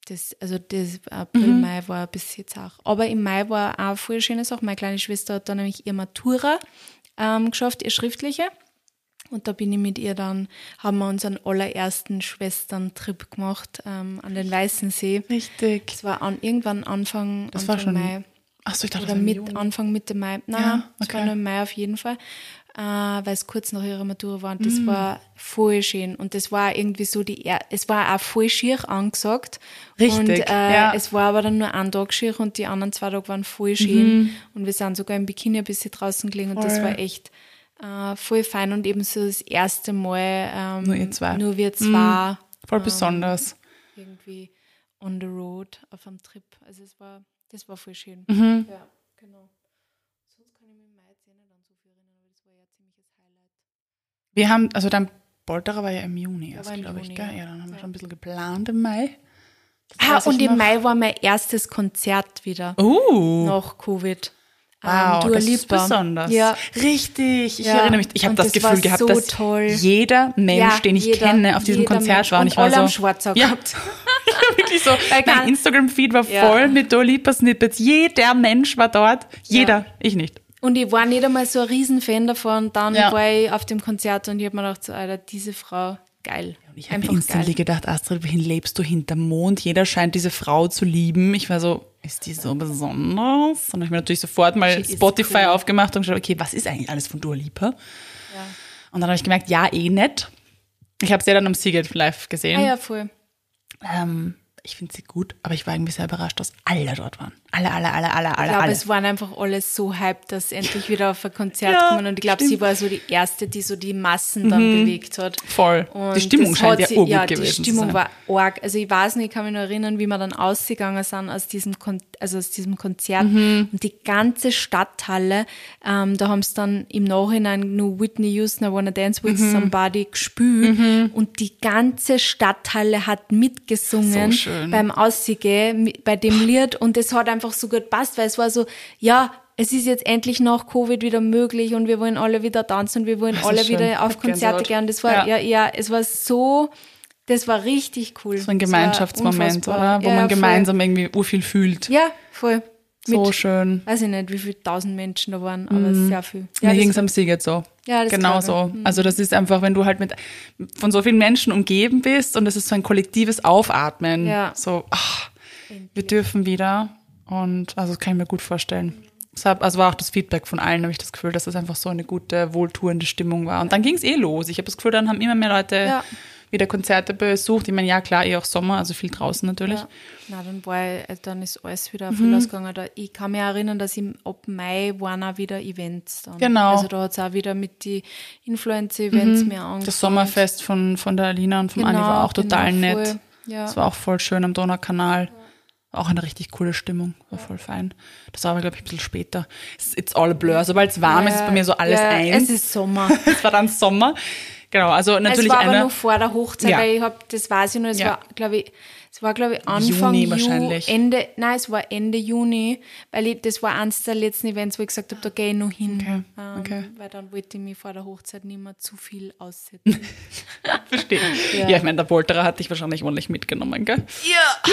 Das, also das April, Mai war ein bisschen zart. Aber im Mai war auch eine voll schöne Sache. Meine kleine Schwester hat dann nämlich ihre Matura ähm, geschafft, ihr schriftliche. Und da bin ich mit ihr dann, haben wir unseren allerersten Schwestern-Trip gemacht ähm, an den Weißen See. Richtig. Das war an, irgendwann Anfang, Das Anfang war schon. Mai. Achso, ich dachte, Oder das war mit. Anfang Mitte Mai. Nein, Ja, es war okay. nur im Mai auf jeden Fall. Äh, weil es kurz nach ihrer Matura war. Und das Mm. war voll schön. Und das war irgendwie so die, er es war auch voll schier angesagt. Richtig, Und äh, ja. es war aber dann nur ein Tag schier und die anderen zwei Tage waren voll schön. Mhm. Und wir sind sogar im Bikini ein bisschen draußen gelegen und das Voll. war echt äh, voll fein und eben so das erste Mal ähm, Nur ihr zwei. Mhm. Nur wir zwei Voll besonders. irgendwie on the road auf einem Trip. Also es war, das war voll schön. Mhm. Ja, genau. Sonst kann ich mich im Mai jetzt eh nicht an so viel erinnern, aber das war ja ein ziemliches Highlight. Wir haben, also dein Polterer war ja im Juni erst, glaube ich, Juni, gell? ja. Dann haben wir schon ein bisschen geplant im Mai. Ah, und im noch. Mai war mein erstes Konzert wieder. Uh, Nach Covid. wow, Dua das ist besonders. Ja, Richtig, ich Ja, erinnere mich. Ich habe das, das Gefühl gehabt, so dass toll. jeder Mensch, Ja, den ich jeder- kenne, auf diesem Konzert Mensch. war. Und Und ich war so, am Schwarzau ja, wirklich so. Mein Instagram-Feed war voll mit Dua Lipa Snippets. Jeder Mensch war dort. Jeder, ich nicht. Und ich war nicht einmal so ein Riesenfan davon. Dann Ja. war ich auf dem Konzert und ich habe mir gedacht, so, Alter, diese Frau, geil. Ich habe instantly geil. gedacht, Astrid, wohin lebst du hinterm Mond? Jeder scheint diese Frau zu lieben. Ich war so, ist die so besonders? Und ich mir natürlich sofort mal She Spotify cool. aufgemacht und geschaut, okay, was ist eigentlich alles von Dua Lipa? Und dann habe ich gemerkt, ja, eh nett. Ich habe sie ja dann am Siegel live gesehen. Ah ja, voll. Ähm, ich finde sie gut, aber ich war irgendwie sehr überrascht, dass alle dort waren. Alle, alle, alle, alle, Ich alle, glaube, alle. es waren einfach alle so hyped, dass sie endlich wieder auf ein Konzert Ja, kommen. Und ich glaube, sie war so die erste, die so die Massen dann bewegt hat. Voll. Und die Stimmung scheint ja urgut Ja, gewesen die zu Stimmung war arg. Also ich weiß nicht, ich kann mich noch erinnern, wie wir dann ausgegangen sind aus diesem, Kon also aus diesem Konzert. Mhm. Und die ganze Stadthalle, ähm, da haben sie dann im Nachhinein nur Whitney Houston, I Wanna Dance With Mhm. Somebody gespielt. Und die ganze Stadthalle hat mitgesungen So beim Aussehen mi- bei dem Lied. Und es hat einfach so gut passt, weil es war so, ja, es ist jetzt endlich nach Covid wieder möglich und wir wollen alle wieder tanzen und wir wollen Das alle wieder auf. Konzerte gehen. Das war, Ja. ja, ja, es war so, das war richtig cool. so ein Gemeinschaftsmoment, oder? Wo ja, man voll. gemeinsam irgendwie urviel fühlt. Ja, voll. So Mit, schön. weiß ich nicht, wie viele tausend Menschen da waren, aber sehr viel. Mir Ja, ging das es am Sieg jetzt so. Ja, das genau so. Also das ist einfach, wenn du halt mit von so vielen Menschen umgeben bist und es ist so ein kollektives Aufatmen. Ja. So, ach, wir dürfen wieder. Und also das kann ich mir gut vorstellen. Deshalb, also war auch das Feedback von allen, habe ich das Gefühl, dass das einfach so eine gute, wohltuende Stimmung war. Und dann ging es eh los. Ich habe das Gefühl, dann haben immer mehr Leute Ja. wieder Konzerte besucht. Ich meine, ja klar, eh auch Sommer, also viel draußen natürlich. Ja. Na, dann war ich, äh, dann ist alles wieder Mhm. Da, ich kann mich erinnern, dass im, ab Mai waren auch wieder Events dann. Genau. Also da hat es auch wieder mit die Influencer-Events mehr angefangen. Das Sommerfest von, von der Alina und vom Anni war auch total genau, nett. Ja. Das war auch voll schön am Donaukanal. Auch eine richtig coole Stimmung. War voll fein. Das war aber, glaube ich, ein bisschen später. It's, all a blur. Sobald es warm ist, ist bei mir so alles ja, eins. Es ist Sommer. Es war dann Sommer. Genau, also natürlich es war aber noch vor der Hochzeit, Ja. weil ich hab, das weiß ich noch, es Ja. war, glaube ich, es war, glaube ich, Anfang Juni Ju- wahrscheinlich. Ende, nein, es war Ende Juni, weil ich, das war eines der letzten Events, wo ich gesagt habe, da gehe ich noch hin. Okay, Ähm, okay. Weil dann wollte ich mich vor der Hochzeit nicht mehr zu viel aussetzen. Verstehe. Ja. Ja. ich meine, der Polterer hat dich wahrscheinlich ordentlich mitgenommen, gell? ja.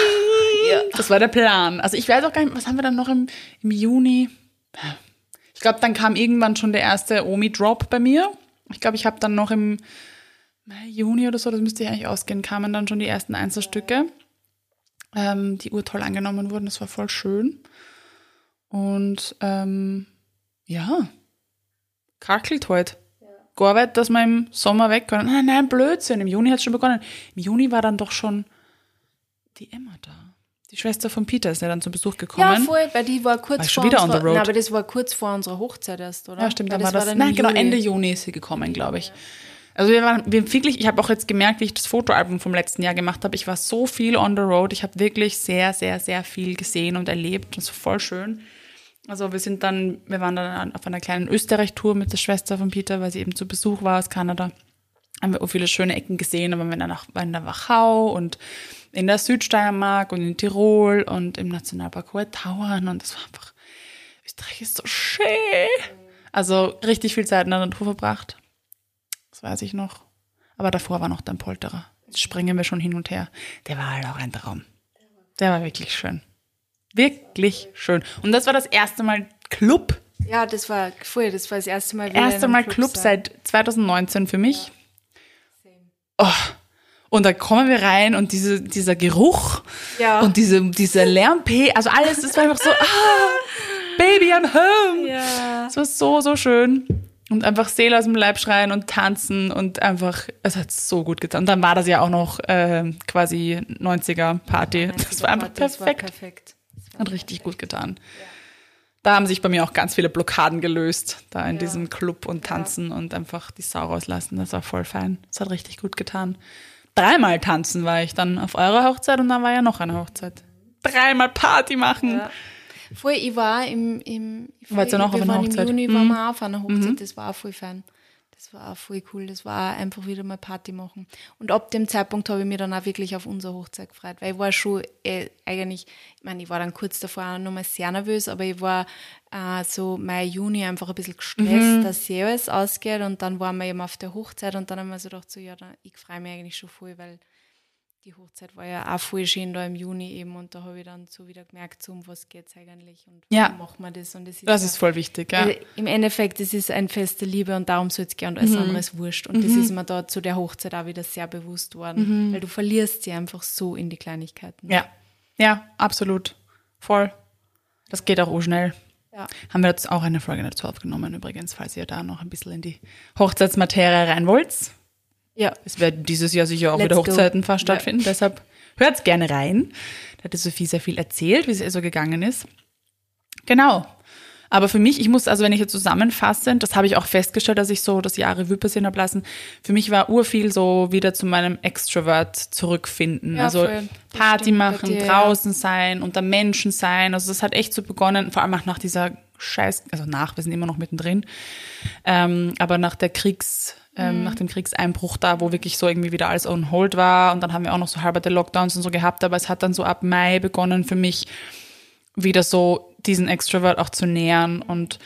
ja. Das war der Plan. Also ich weiß auch gar nicht, was haben wir dann noch im, im Juni? Ich glaube, dann kam irgendwann schon der erste Omi-Drop bei mir. Ich glaube, ich habe dann noch im Mai, Juni oder so, das müsste ja eigentlich ausgehen, kamen dann schon die ersten Einzelstücke, ähm, die urtoll angenommen wurden. Das war voll schön. Und ähm, ja, kackelt heute. Gearbeitet, dass wir im Sommer weg können. Nein, nein, Blödsinn. Im Juni hat es schon begonnen. Im Juni war dann doch schon die Emma da. Die Schwester von Peter ist ja dann zu Besuch gekommen. Ja, voll, weil die war kurz War vor wieder on unserer, the road? Nein, aber das war kurz vor unserer Hochzeit erst, oder? Ja, stimmt, Weil dann war das. dann nein, genau. Ende Juni ist sie gekommen, glaube ich. Also wir waren wir wirklich, ich habe auch jetzt gemerkt, wie ich das Fotoalbum vom letzten Jahr gemacht habe. Ich war so viel on the road. Ich habe wirklich sehr, sehr, sehr viel gesehen und erlebt. Das war voll schön. Also wir sind dann, wir waren dann auf einer kleinen Österreich-Tour mit der Schwester von Peter, weil sie eben zu Besuch war aus Kanada. Haben wir auch viele schöne Ecken gesehen, aber wir waren nach, waren in der Wachau und in der Südsteiermark und in Tirol und im Nationalpark Hohe Tauern und das war einfach, Österreich ist so schön. Also richtig viel Zeit in der Natur verbracht. Das weiß ich noch. Aber davor war noch dein Polterer. Jetzt springen wir schon hin und her. Der war halt auch ein Traum. Der war wirklich schön. Wirklich schön. Und das war das erste Mal Club Ja, das war voll, das war das erste Mal wieder Erste Mal Club sein. seit 2019 für mich. Oh. Und da kommen wir rein und diese, dieser Geruch Ja. und diese, dieser Lärm-P, also alles, das war einfach so, ah, Baby, I'm home. Ja. Es war so, so schön. Und einfach Seele aus dem Leib schreien und tanzen und einfach, es hat so gut getan. Und dann war das ja auch noch äh, quasi 90er-Party. Das war einfach Das war perfekt. perfekt. Hat richtig gut getan. Da haben sich bei mir auch ganz viele Blockaden gelöst, da in diesem Club und tanzen und einfach die Sau rauslassen. Das war voll fein. Das hat richtig gut getan. Dreimal tanzen war ich dann auf eurer Hochzeit und dann war ja noch eine Hochzeit. Dreimal Party machen. Ja. Voll, ich war im, im Wart ihr noch wir auf einer Hochzeit? Im Juni Mhm. waren wir auch auf einer Hochzeit, das war auch voll fein. Das war auch voll cool. Das war einfach wieder mal Party machen. Und ab dem Zeitpunkt habe ich mich dann auch wirklich auf unsere Hochzeit gefreut, weil ich war schon äh, eigentlich, ich meine, ich war dann kurz davor auch noch mal sehr nervös, aber ich war äh, so Mai, Juni einfach ein bisschen gestresst, Mhm. dass eh alles ausgeht und dann waren wir eben auf der Hochzeit und dann haben wir so gedacht, so, ja, dann, ich freue mich eigentlich schon voll, weil die Hochzeit war ja auch voll schön da im Juni eben und da habe ich dann so wieder gemerkt, so um was geht es eigentlich und Ja. wie machen wir das und das ist, Das ja- ist voll wichtig, ja. also Im Endeffekt, es ist ein Fest der Liebe und darum soll es gehen und alles Mhm. andere ist wurscht. Und das ist mir da zu der Hochzeit auch wieder sehr bewusst worden, weil du verlierst sie einfach so in die Kleinigkeiten. Mhm. Ja, ja, absolut. Voll. Das geht auch urschnell. Ja. Haben wir jetzt auch eine Folge dazu aufgenommen, übrigens, falls ihr da noch ein bisschen in die Hochzeitsmaterie rein wollt. Ja. Es werden dieses Jahr sicher auch Let's wieder go. Hochzeiten fast Ja. stattfinden, deshalb hört's gerne rein. Da hat die Sophie sehr viel erzählt, wie es ihr so gegangen ist. Genau. Aber für mich, ich muss, also wenn ich jetzt zusammenfasse, das habe ich auch festgestellt, dass ich so das Jahr Revue passieren habe lassen, für mich war urviel so wieder zu meinem Extrovert zurückfinden. Ja, also Party machen, dir, ja. draußen sein, unter Menschen sein. Also das hat echt so begonnen, vor allem auch nach dieser Scheiß, also nach, wir sind immer noch mittendrin, ähm, aber nach der Kriegs, ähm, Mhm. nach dem Kriegseinbruch da, wo wirklich so irgendwie wieder alles on hold war und dann haben wir auch noch so halberte Lockdowns und so gehabt, aber es hat dann so ab Mai begonnen für mich wieder so diesen Extrovert auch zu nähern und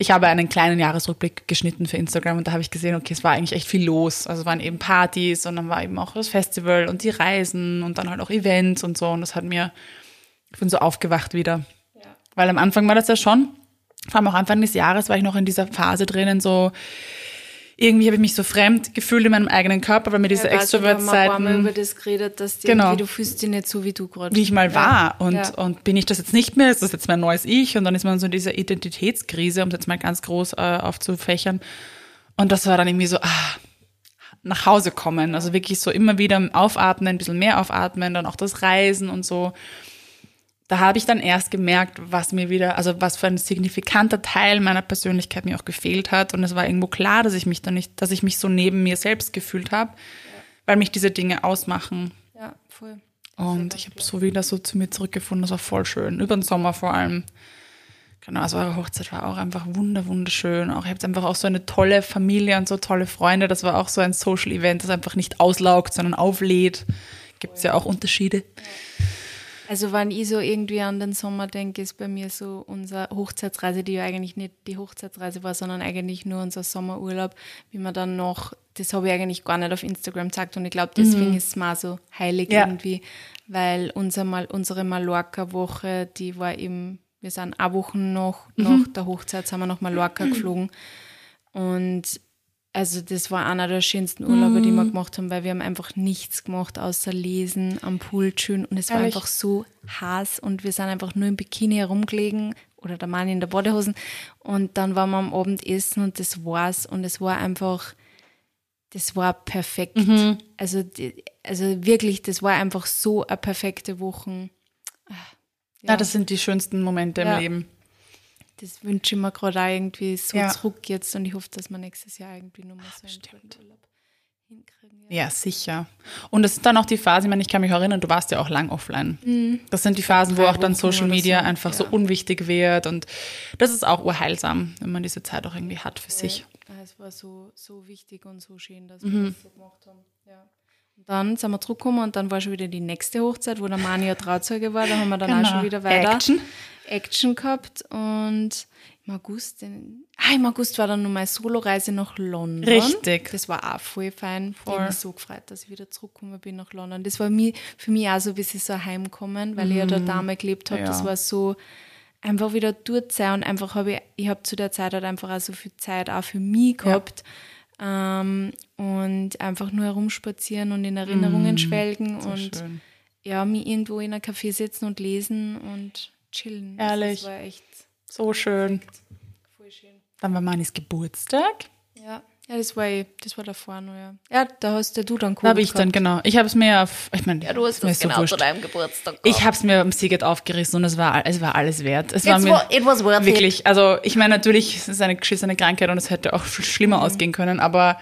ich habe einen kleinen Jahresrückblick geschnitten für Instagram und da habe ich gesehen, okay, es war eigentlich echt viel los. Also waren eben Partys und dann war eben auch das Festival und die Reisen und dann halt auch Events und so und das hat mir, ich bin so aufgewacht wieder. Weil am Anfang war das ja schon, vor allem auch Anfang des Jahres war ich noch in dieser Phase drinnen, so irgendwie habe ich mich so fremd gefühlt in meinem eigenen Körper, weil mir diese Ja, da haben wir Extrovert-Seiten über das geredet, dass die Genau. du fühlst dich nicht so, wie du gerade wie ich mal war. Und, Ja. und bin ich das jetzt nicht mehr? Ist das jetzt mein neues Ich? Und dann ist man so in dieser Identitätskrise, um es jetzt mal ganz groß äh, aufzufächern. Und das war dann irgendwie so, ah, nach Hause kommen. Also wirklich so immer wieder aufatmen, ein bisschen mehr aufatmen, dann auch das Reisen und so. Da habe ich dann erst gemerkt, was mir wieder, also was für ein signifikanter Teil meiner Persönlichkeit mir auch gefehlt hat. Und es war irgendwo klar, dass ich mich dann nicht, dass ich mich so neben mir selbst gefühlt habe, weil mich diese Dinge ausmachen. Ja, voll. Und ich habe so wieder so zu mir zurückgefunden, das war voll schön. Über den Sommer vor allem. Genau, also eure Hochzeit war auch einfach wunder, wunderschön. Auch ihr habt einfach auch so eine tolle Familie und so tolle Freunde. Das war auch so ein Social Event, das einfach nicht auslaugt, sondern auflädt. Gibt es ja auch Unterschiede. Also wenn ich so irgendwie an den Sommer denke, ist bei mir so unsere Hochzeitsreise, die ja eigentlich nicht die Hochzeitsreise war, sondern eigentlich nur unser Sommerurlaub, wie man dann noch, das habe ich eigentlich gar nicht auf Instagram gesagt und ich glaube, deswegen ist es mal so heilig Ja. irgendwie, weil unser Mal, unsere Mallorca-Woche, die war eben, wir sind eine Woche noch, nach der Hochzeit sind wir nach Mallorca geflogen. Und also das war einer der schönsten Urlaube, die wir gemacht haben, weil wir haben einfach nichts gemacht, außer lesen, am Pool schön und es war Ehrlich? einfach so heiß und wir sind einfach nur im Bikini herumgelegen oder der Mann in der Badehosen und dann waren wir am Abend essen und das war's und es war einfach, das war perfekt. Mhm. Also, also wirklich, das war einfach so eine perfekte Woche. Ja, das sind die schönsten Momente Ja. im Leben. Das wünsche ich mir gerade auch irgendwie so Ja. zurück jetzt und ich hoffe, dass wir nächstes Jahr irgendwie nochmal so einen Urlaub hinkriegen. Ja. Ja, sicher. Und das ist dann auch die Phase, ich meine, ich kann mich erinnern, du warst ja auch lang offline. Das sind die Phasen, wo auch dann Social Media so, einfach so ja. unwichtig wird. Und das ist auch urheilsam, wenn man diese Zeit auch irgendwie hat für sich. Ja, Es war so, so wichtig und so schön, dass Mhm. wir das so gemacht haben. Ja. Dann sind wir zurückgekommen und dann war schon wieder die nächste Hochzeit, wo der Mani ja Trauzeuge war. Da haben wir dann auch Genau. schon wieder weiter Action. Action gehabt. Und im August, den, ah, im August war dann noch meine Soloreise nach London. Richtig. Das war auch voll fein. Ich Voll. habe mich so gefreut, dass ich wieder zurückgekommen bin nach London. Das war für mich auch so ein bisschen so ein Heimkommen, weil ich ja da damals gelebt habe. Mhm. Ja. Das war so einfach wieder dort sein und einfach habe ich, ich habe zu der Zeit halt einfach auch so viel Zeit auch für mich gehabt. Ähm, und einfach nur herumspazieren und in Erinnerungen Mm, schwelgen und schön. ja, mich irgendwo in einem Café sitzen und lesen und chillen. Ehrlich. Das war echt So schön. voll schön. Dann war Manis Geburtstag. Ja, ja das, war eh, das war davor noch, ja. Ja, da hast ja du dann Da habe ich dann, genau. Ich habe es mir auf, ich meine, Ja, du hast das so genau wurscht. zu deinem Geburtstag Ich gehabt. habe es mir am Siget aufgerissen und es war, es war alles wert. Es war mir wa- it was worth it. wirklich, also ich meine natürlich, es ist eine geschissene Krankheit und es hätte auch viel schlimmer ausgehen können, aber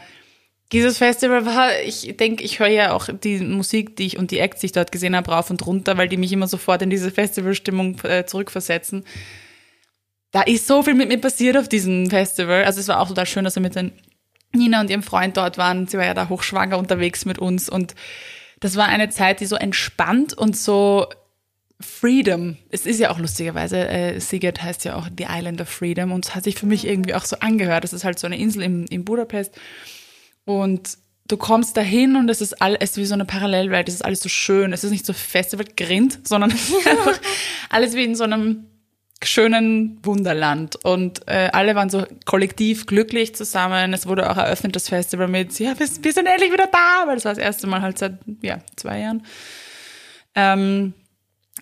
dieses Festival war, ich denke, ich höre ja auch die Musik, die ich und die Acts, die ich dort gesehen habe, rauf und runter, weil die mich immer sofort in diese Festivalstimmung äh, zurückversetzen. Da ist so viel mit mir passiert auf diesem Festival. Also es war auch total schön, dass wir mit den Nina und ihrem Freund dort waren. Sie war ja da hochschwanger unterwegs mit uns und das war eine Zeit, die so entspannt und so Freedom. Es ist ja auch lustigerweise, äh, Siget heißt ja auch The Island of Freedom und es hat sich für mich irgendwie auch so angehört. Das ist halt so eine Insel im, in Budapest und du kommst dahin und es ist alles es ist wie so eine Parallelwelt. Es ist alles so schön. Es ist nicht so Festival Grind, sondern es ist einfach alles wie in so einem schönen Wunderland und äh, alle waren so kollektiv glücklich zusammen. Es wurde auch eröffnet, das Festival mit, ja, wir, wir sind endlich wieder da, weil das war das erste Mal halt seit, ja, zwei Jahren. Ähm,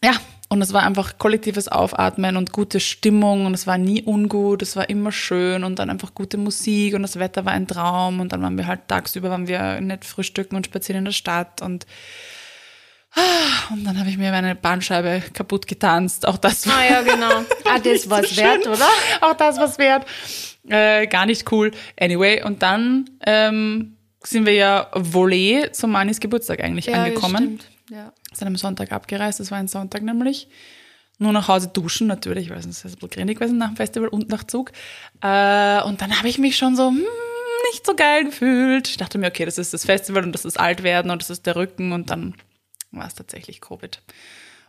ja, und es war einfach kollektives Aufatmen und gute Stimmung und es war nie ungut, es war immer schön und dann einfach gute Musik und das Wetter war ein Traum und dann waren wir halt tagsüber, waren wir nett frühstücken und spazieren in der Stadt und und dann habe ich mir meine Bandscheibe kaputt getanzt. Auch das war Ah ja, genau. Ah, das war's wert, oder? auch das was wert. Äh, gar nicht cool. Anyway, und dann ähm, sind wir ja Volley zum Manis Geburtstag eigentlich angekommen. stimmt. Ja. Sind am Sonntag abgereist, das war ein Sonntag nämlich. Nur nach Hause duschen natürlich, weil sonst ist es ein bisschen grindig gewesen nach dem Festival und nach Zug. Äh, und dann habe ich mich schon so hm, nicht so geil gefühlt. Ich dachte mir, okay, das ist das Festival und das ist Altwerden und das ist der Rücken und dann war es tatsächlich Covid.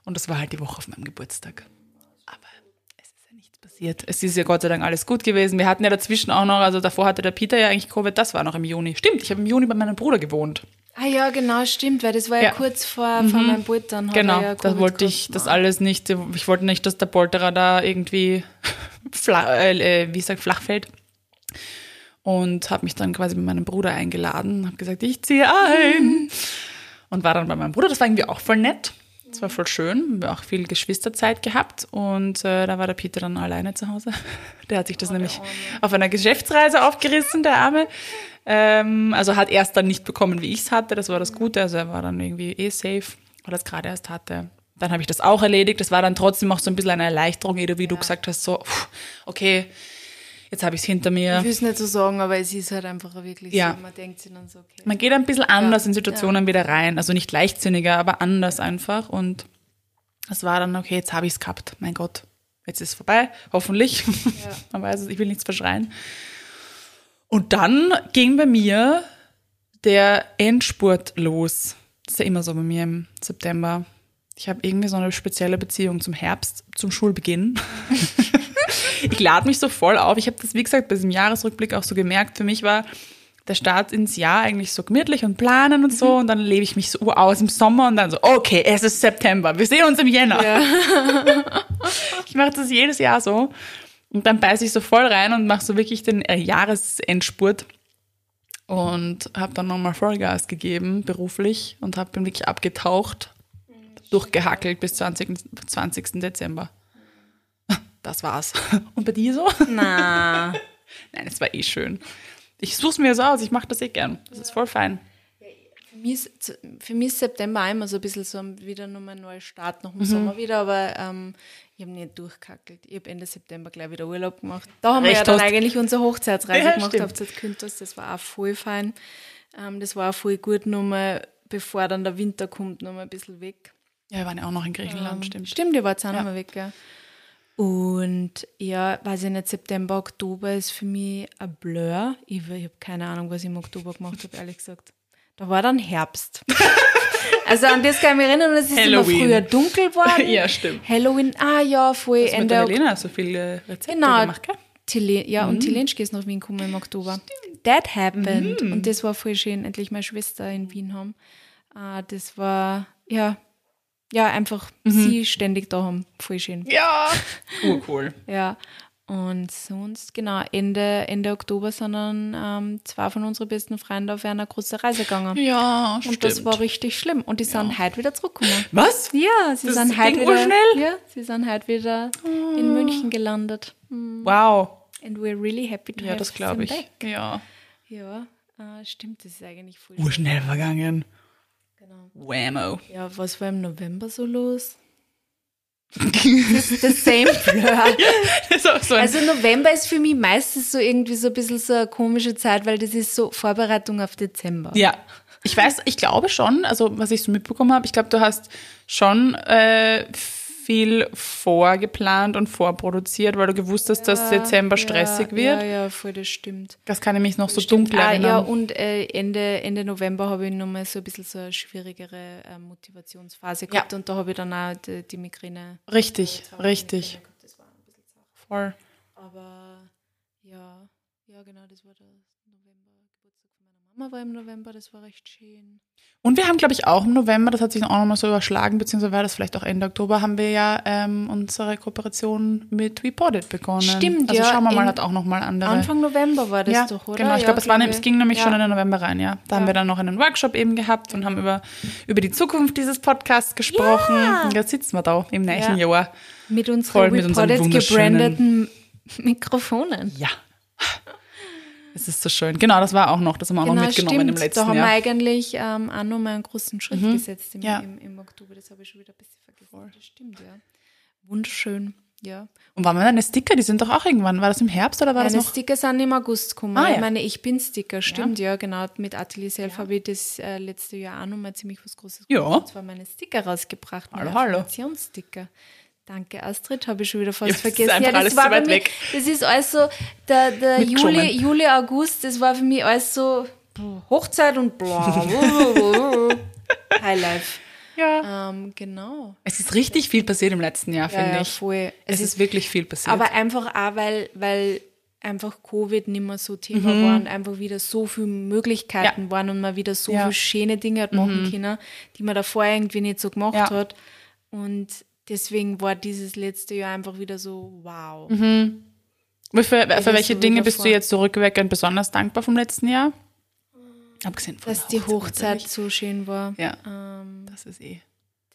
Und das war halt die Woche auf meinem Geburtstag. Aber es ist ja nichts passiert. Es ist ja Gott sei Dank alles gut gewesen. Wir hatten ja dazwischen auch noch, also davor hatte der Peter ja eigentlich Covid, das war noch im Juni. Stimmt, ich habe im Juni bei meinem Bruder gewohnt. Ah ja, genau, stimmt, weil das war ja, Ja. kurz vor, vor meinem Poltern. hat Genau, ja da wollte ich das alles nicht, ich wollte nicht, dass der Polterer da irgendwie flach, äh, äh, wie ich sag, flach fällt. Und habe mich dann quasi mit meinem Bruder eingeladen, habe gesagt, ich ziehe ein. Und war dann bei meinem Bruder, das war irgendwie auch voll nett. Das war voll schön, wir haben auch viel Geschwisterzeit gehabt und äh, da war der Peter dann alleine zu Hause. Der hat sich das nämlich auf einer Geschäftsreise aufgerissen, der Arme. Ähm, also hat er es dann nicht bekommen, wie ich es hatte, das war das Gute, also er war dann irgendwie eh safe, weil er es gerade erst hatte. Dann habe ich das auch erledigt, das war dann trotzdem auch so ein bisschen eine Erleichterung, wie du gesagt hast, so, okay, jetzt habe ich es hinter mir. Ich will es nicht so sagen, aber es ist halt einfach wirklich Ja. so. Man denkt sich dann so, okay. Man geht ein bisschen anders in Situationen wieder rein. Also nicht leichtsinniger, aber anders einfach. Und es war dann, okay, jetzt habe ich es gehabt. Mein Gott, jetzt ist es vorbei, hoffentlich. Man weiß es, ich will nichts verschreien. Und dann ging bei mir der Endspurt los. Das ist ja immer so bei mir im September. Ich habe irgendwie so eine spezielle Beziehung zum Herbst, zum Schulbeginn. ich lade mich so voll auf. Ich habe das, wie gesagt, bei diesem Jahresrückblick auch so gemerkt. Für mich war der Start ins Jahr eigentlich so gemütlich und planen und so. Und dann lebe ich mich so aus im Sommer und dann so, okay, es ist September, wir sehen uns im Jänner. ich mache das jedes Jahr so. Und dann beiße ich so voll rein und mache so wirklich den äh, Jahresendspurt. Und habe dann nochmal Vollgas gegeben, beruflich, und hab, bin wirklich abgetaucht, durchgehackelt bis 20. 20. Dezember. Das war's. Und bei dir so? Na, Nein, es war eh schön. Ich suche mir so aus, ich mache das eh gern. Das ist voll fein. für mich, ist, für mich ist September immer so ein bisschen so wieder nochmal ein neuer Start nach dem Mhm. Sommer wieder, aber ähm, ich habe nicht durchkackelt. Ich habe Ende September gleich wieder Urlaub gemacht. Da haben wir Recht ja dann eigentlich unsere Hochzeitsreise Ja, gemacht auf Zertküntos. Das war auch voll fein. Ähm, das war auch voll gut, nochmal, bevor dann der Winter kommt, nochmal ein bisschen weg. Ja, wir waren ja auch noch in Griechenland, Ähm, stimmt. Stimmt, ihr wart auch Ja. noch mal weg, ja. Und ja, weiß ich nicht, September, Oktober ist für mich ein Blur. Ich, ich habe keine Ahnung, was ich im Oktober gemacht habe, ehrlich gesagt. Da war dann Herbst. also an das kann ich mich erinnern, es ist Halloween. immer früher dunkel geworden. Ja, stimmt. Halloween, ah ja, voll Hast du mit Ende der. Helena so viele Rezepte Genau. gemacht, gell? Tilen, ja, Mhm. und Tilenschke ist nach Wien gekommen im Oktober. That happened. Und das war voll schön, endlich meine Schwester in Wien haben. Ah, das war, ja, ja, einfach sie ständig da haben. Voll schön. Ja. Cool, cool. Ja. Und sonst, genau, Ende, Ende Oktober sind dann ähm, zwei von unseren besten Freunden auf eine große Reise gegangen. Ja, Und das war richtig schlimm. Und die sind heute wieder zurückgekommen. Was? Ja, sie Das sind heute wieder. urschnell? Ja, sie sind heute wieder in München gelandet. Wow. And we're really happy to Ja, das glaube ich. back. Ja. Ja, äh, stimmt, das ist eigentlich voll. Urschnell vergangen. Genau. Whammo. Ja, was war im November so los? das ist the same blur. so, so Also November ist für mich meistens so irgendwie so ein bisschen so eine komische Zeit, weil das ist so Vorbereitung auf Dezember. Ja, ich weiß, ich glaube schon, also was ich so mitbekommen habe, ich glaube, du hast schon äh, viel vorgeplant und vorproduziert, weil du gewusst hast, dass Dezember stressig ja, wird. Ja, ja, voll, das stimmt. Das kann ich mich noch so dunkel ah, erinnern. ja, und äh, Ende, Ende November habe ich nochmal so ein bisschen so eine schwierigere äh, Motivationsphase gehabt und da habe ich dann auch die, die Migräne. richtig, richtig. gehabt. Das war ein bisschen zart. Voll. Aber ja, ja, genau, das war der November. Geburtstag von meiner Mama war im November, das war recht schön. Und wir haben, glaube ich, auch im November, das hat sich auch nochmal so überschlagen, beziehungsweise war das vielleicht auch Ende Oktober, haben wir ja ähm, unsere Kooperation mit WePodit begonnen. Stimmt, also ja, schauen wir mal, hat auch nochmal andere. Anfang November war das ja, doch, oder? genau. Ich Ja, glaube, es, glaub es ging nämlich ja. schon in den November rein, ja. Da haben wir dann noch einen Workshop eben gehabt und haben über, über die Zukunft dieses Podcasts gesprochen. Und jetzt sitzen wir da im nächsten Ja. Jahr. Mit Voll unseren mit unseren wunderschönen- gebrandeten Mikrofonen. Ja. Es ist so schön. Genau, das war auch noch, das haben wir auch noch mitgenommen im Genau, stimmt. letzten Da haben wir Jahr. eigentlich ähm, auch noch mal einen großen Schritt gesetzt im, Ja. im, im Oktober. Das habe ich schon wieder ein bisschen vergessen. Das stimmt, ja. Wunderschön, ja. Und waren wir deine Sticker? Die sind doch auch irgendwann. War das im Herbst oder war Meine das noch? Sticker sind im August gekommen. Ah, ja. Ich meine, ich bin Sticker, stimmt, ja, genau. Mit Atelier Self habe ich das äh, letzte Jahr auch noch mal ziemlich was Großes Ja. gemacht. Und zwar meine Sticker rausgebracht. Hallo, meine hallo. Affirmationssticker. Danke, Astrid, habe ich schon wieder fast Ja, das ist vergessen. einfach das alles war bei weit mir, weg. Das ist also der, der Mitgeschwommen. Juli, Juli, August, das war für mich alles so Hochzeit und bla. Highlife. Ja. Ähm, genau. Es ist richtig viel passiert im letzten Jahr, Ja, finde ja, ich. voll. Es ist wirklich viel passiert. Aber einfach auch, weil, weil einfach Covid nicht mehr so Thema war und einfach wieder so viele Möglichkeiten Mhm. Ja. waren und man wieder so Ja. Mhm. viele schöne Dinge hat machen können, die man davor irgendwie nicht so gemacht Ja. hat. Und deswegen war dieses letzte Jahr einfach wieder so, wow. Mhm. Für, für welche Dinge bist du vor. jetzt zurückwirkend besonders dankbar vom letzten Jahr? Abgesehen von Dass die Hochzeit so schön war. Ja, Ähm, das ist eh.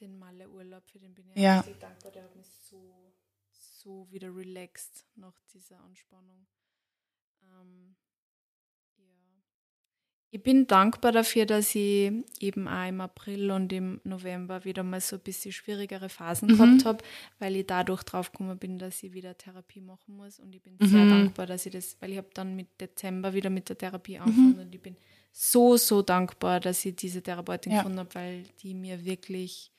den Malle-Urlaub, für den bin ich Ja. sehr dankbar. Der hat mich so, so wieder relaxed nach dieser Anspannung. Ähm. Ich bin dankbar dafür, dass ich eben auch im April und im November wieder mal so ein bisschen schwierigere Phasen Mhm. gehabt habe, weil ich dadurch drauf gekommen bin, dass ich wieder Therapie machen muss. Und ich bin sehr Mhm. dankbar, dass ich das, weil ich habe dann mit Dezember wieder mit der Therapie angefangen und ich bin so, so dankbar, dass ich diese Therapeutin Ja. gefunden habe, weil die mir wirklich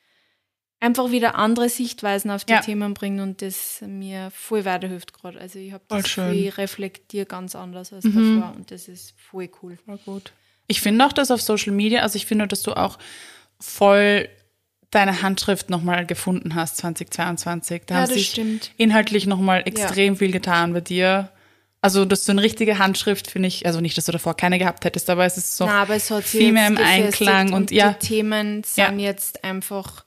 einfach wieder andere Sichtweisen auf die Ja. Themen bringen und das mir voll weiterhilft gerade. Also ich habe das. Mhm. Gefühl, ich reflektiere ganz anders als davor und das ist voll cool. Voll gut. Ich finde auch, dass auf Social Media, also ich finde, dass du auch voll deine Handschrift nochmal gefunden hast 2022. Da Ja, das sich stimmt. inhaltlich nochmal extrem viel getan bei dir. Also, dass du eine richtige Handschrift, finde ich, also nicht, dass du davor keine gehabt hättest, aber es ist so Nein, aber es hat viel mehr im Einklang und ja, die Themen Ja. sind jetzt einfach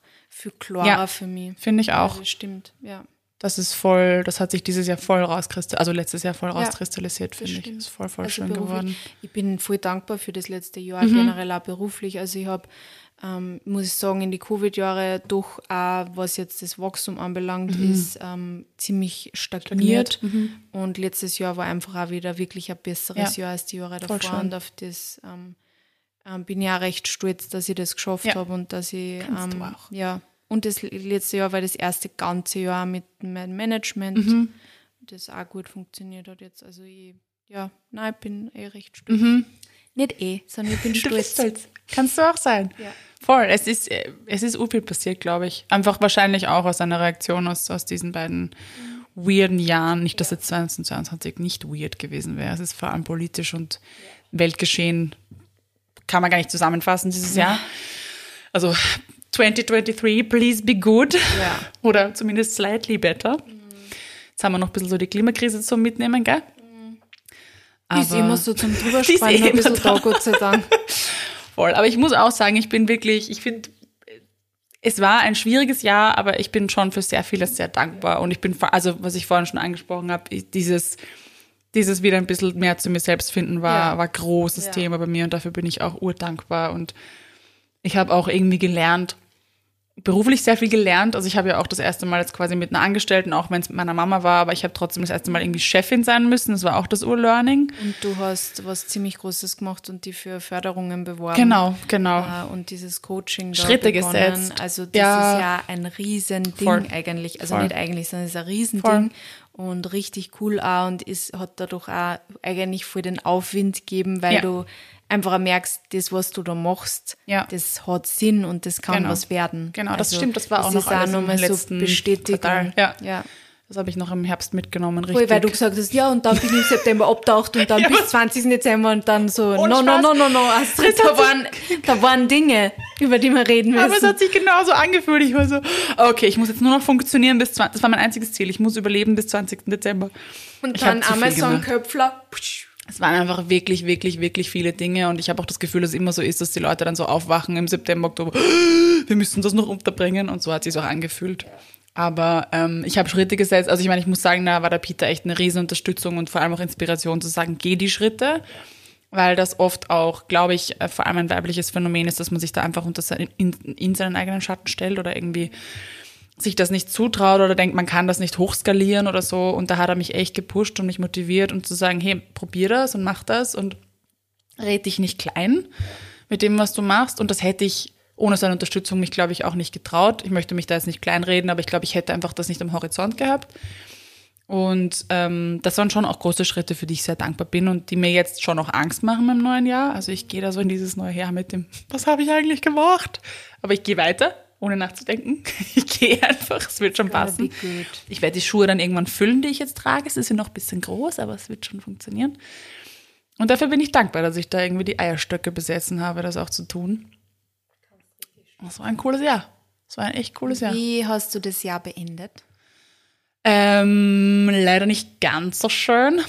viel klarer Ja. für mich. finde ich Ja, auch. das stimmt, ja. Das ist voll, das hat sich dieses Jahr voll rauskristallisiert, also letztes Jahr voll Ja, rauskristallisiert, finde ich. stimmt. Ist voll, voll Also schön geworden. Ich bin voll dankbar für das letzte Jahr, Mhm. generell auch beruflich. Also ich habe, ähm, muss ich sagen, in die Covid-Jahre doch auch, was jetzt das Wachstum anbelangt, ist ähm, ziemlich stagniert. Stagniert, Und letztes Jahr war einfach auch wieder wirklich ein besseres Ja. Jahr als die Jahre Voll davor. schön. Und auf das ähm, ähm, bin ich auch recht stolz, dass ich das geschafft Ja. habe und dass ich ähm, auch. ja und das letzte Jahr war das erste ganze Jahr mit meinem Management, Mhm. das auch gut funktioniert hat jetzt. Also ich, ja, nein, ich bin eh recht stolz. Mhm. Nicht eh, sondern ich bin Du bist stolz. stolz. Kannst du auch sein. Ja. Voll. Es ist, äh, es ist urviel passiert, glaube ich. Einfach wahrscheinlich auch aus einer Reaktion aus, aus diesen beiden weirden Jahren. Nicht, dass jetzt 2022 nicht weird gewesen wäre. Es ist vor allem politisch und Weltgeschehen kann man gar nicht zusammenfassen dieses Jahr. Also 2023, please be good. Ja. Oder zumindest slightly better. Jetzt haben wir noch ein bisschen so die Klimakrise zum Mitnehmen, gell? Ist Aber- immer so zum ist eh ein bisschen da. da, Gott sei Dank. Voll. Aber ich muss auch sagen, ich bin wirklich, ich finde, es war ein schwieriges Jahr, aber ich bin schon für sehr vieles sehr dankbar. Und ich bin, also was ich vorhin schon angesprochen habe, dieses, dieses wieder ein bisschen mehr zu mir selbst finden war, Ja. war großes Ja. Thema bei mir und dafür bin ich auch urdankbar. Und ich habe auch irgendwie gelernt, beruflich sehr viel gelernt. Also ich habe ja auch das erste Mal jetzt quasi mit einer Angestellten, auch wenn es mit meiner Mama war, aber ich habe trotzdem das erste Mal irgendwie Chefin sein müssen. Das war auch das Urlearning. Und du hast was ziemlich Großes gemacht und die für Förderungen beworben. Genau, genau. Äh, und dieses Coaching Schritte begonnen. gesetzt. Also das Ja. ist ja ein Riesending Voll. eigentlich. Also Voll. nicht eigentlich, sondern es ist ein Riesending. Voll. Und richtig cool auch und ist, hat dadurch auch eigentlich voll den Aufwind gegeben, weil Ja. du einfach auch merkst, das, was du da machst, Ja. das hat Sinn und das kann Genau. was werden. Genau, das stimmt, das war auch das noch ist alles im nochmal so. Quartal. Ja. ja. Das habe ich noch im Herbst mitgenommen, richtig. Voll, weil du gesagt hast, ja, und dann bin ich im September abtaucht und dann bis 20. Dezember und dann so, Ohne no, no, Spaß. no, no, no, Astrid, da waren, da waren Dinge, über die wir reden müssen. Aber es hat sich genauso angefühlt. Ich war so, okay, ich muss jetzt nur noch funktionieren bis 20. Das war mein einziges Ziel. Ich muss überleben bis 20. Dezember. und ich hab dann zu viel Amazon-Köpfler. Es waren einfach wirklich, wirklich, wirklich viele Dinge und ich habe auch das Gefühl, dass es immer so ist, dass die Leute dann so aufwachen im September, Oktober, wir müssen das noch unterbringen und so hat sich auch angefühlt. Aber ähm, ich habe Schritte gesetzt. Also ich meine, ich muss sagen, da war der Peter echt eine riesen Unterstützung und vor allem auch Inspiration zu sagen, geh die Schritte, weil das oft auch, glaube ich, äh, vor allem ein weibliches Phänomen ist, dass man sich da einfach unter sein, in, in seinen eigenen Schatten stellt oder irgendwie sich das nicht zutraut oder denkt, man kann das nicht hochskalieren oder so. Und da hat er mich echt gepusht und mich motiviert und zu sagen, hey, probier das und mach das und red dich nicht klein mit dem, was du machst. Und das hätte ich ohne seine Unterstützung mich, glaube ich, auch nicht getraut. Ich möchte mich da jetzt nicht kleinreden, aber ich glaube, ich hätte einfach das nicht am Horizont gehabt. Und ähm, das waren schon auch große Schritte, für die ich sehr dankbar bin und die mir jetzt schon auch Angst machen im neuen Jahr. Also ich gehe da so in dieses neue Jahr mit dem, was habe ich eigentlich gemacht? Aber ich gehe weiter, ohne nachzudenken. Ich gehe einfach, es wird schon passen. Ich werde die Schuhe dann irgendwann füllen, die ich jetzt trage. Es ist ja noch ein bisschen groß, aber es wird schon funktionieren. Und dafür bin ich dankbar, dass ich da irgendwie die Eierstöcke besessen habe, das auch zu tun. Das war ein cooles Jahr. Das war ein echt cooles Jahr. Wie hast du das Jahr beendet? Ähm, leider nicht ganz so schön.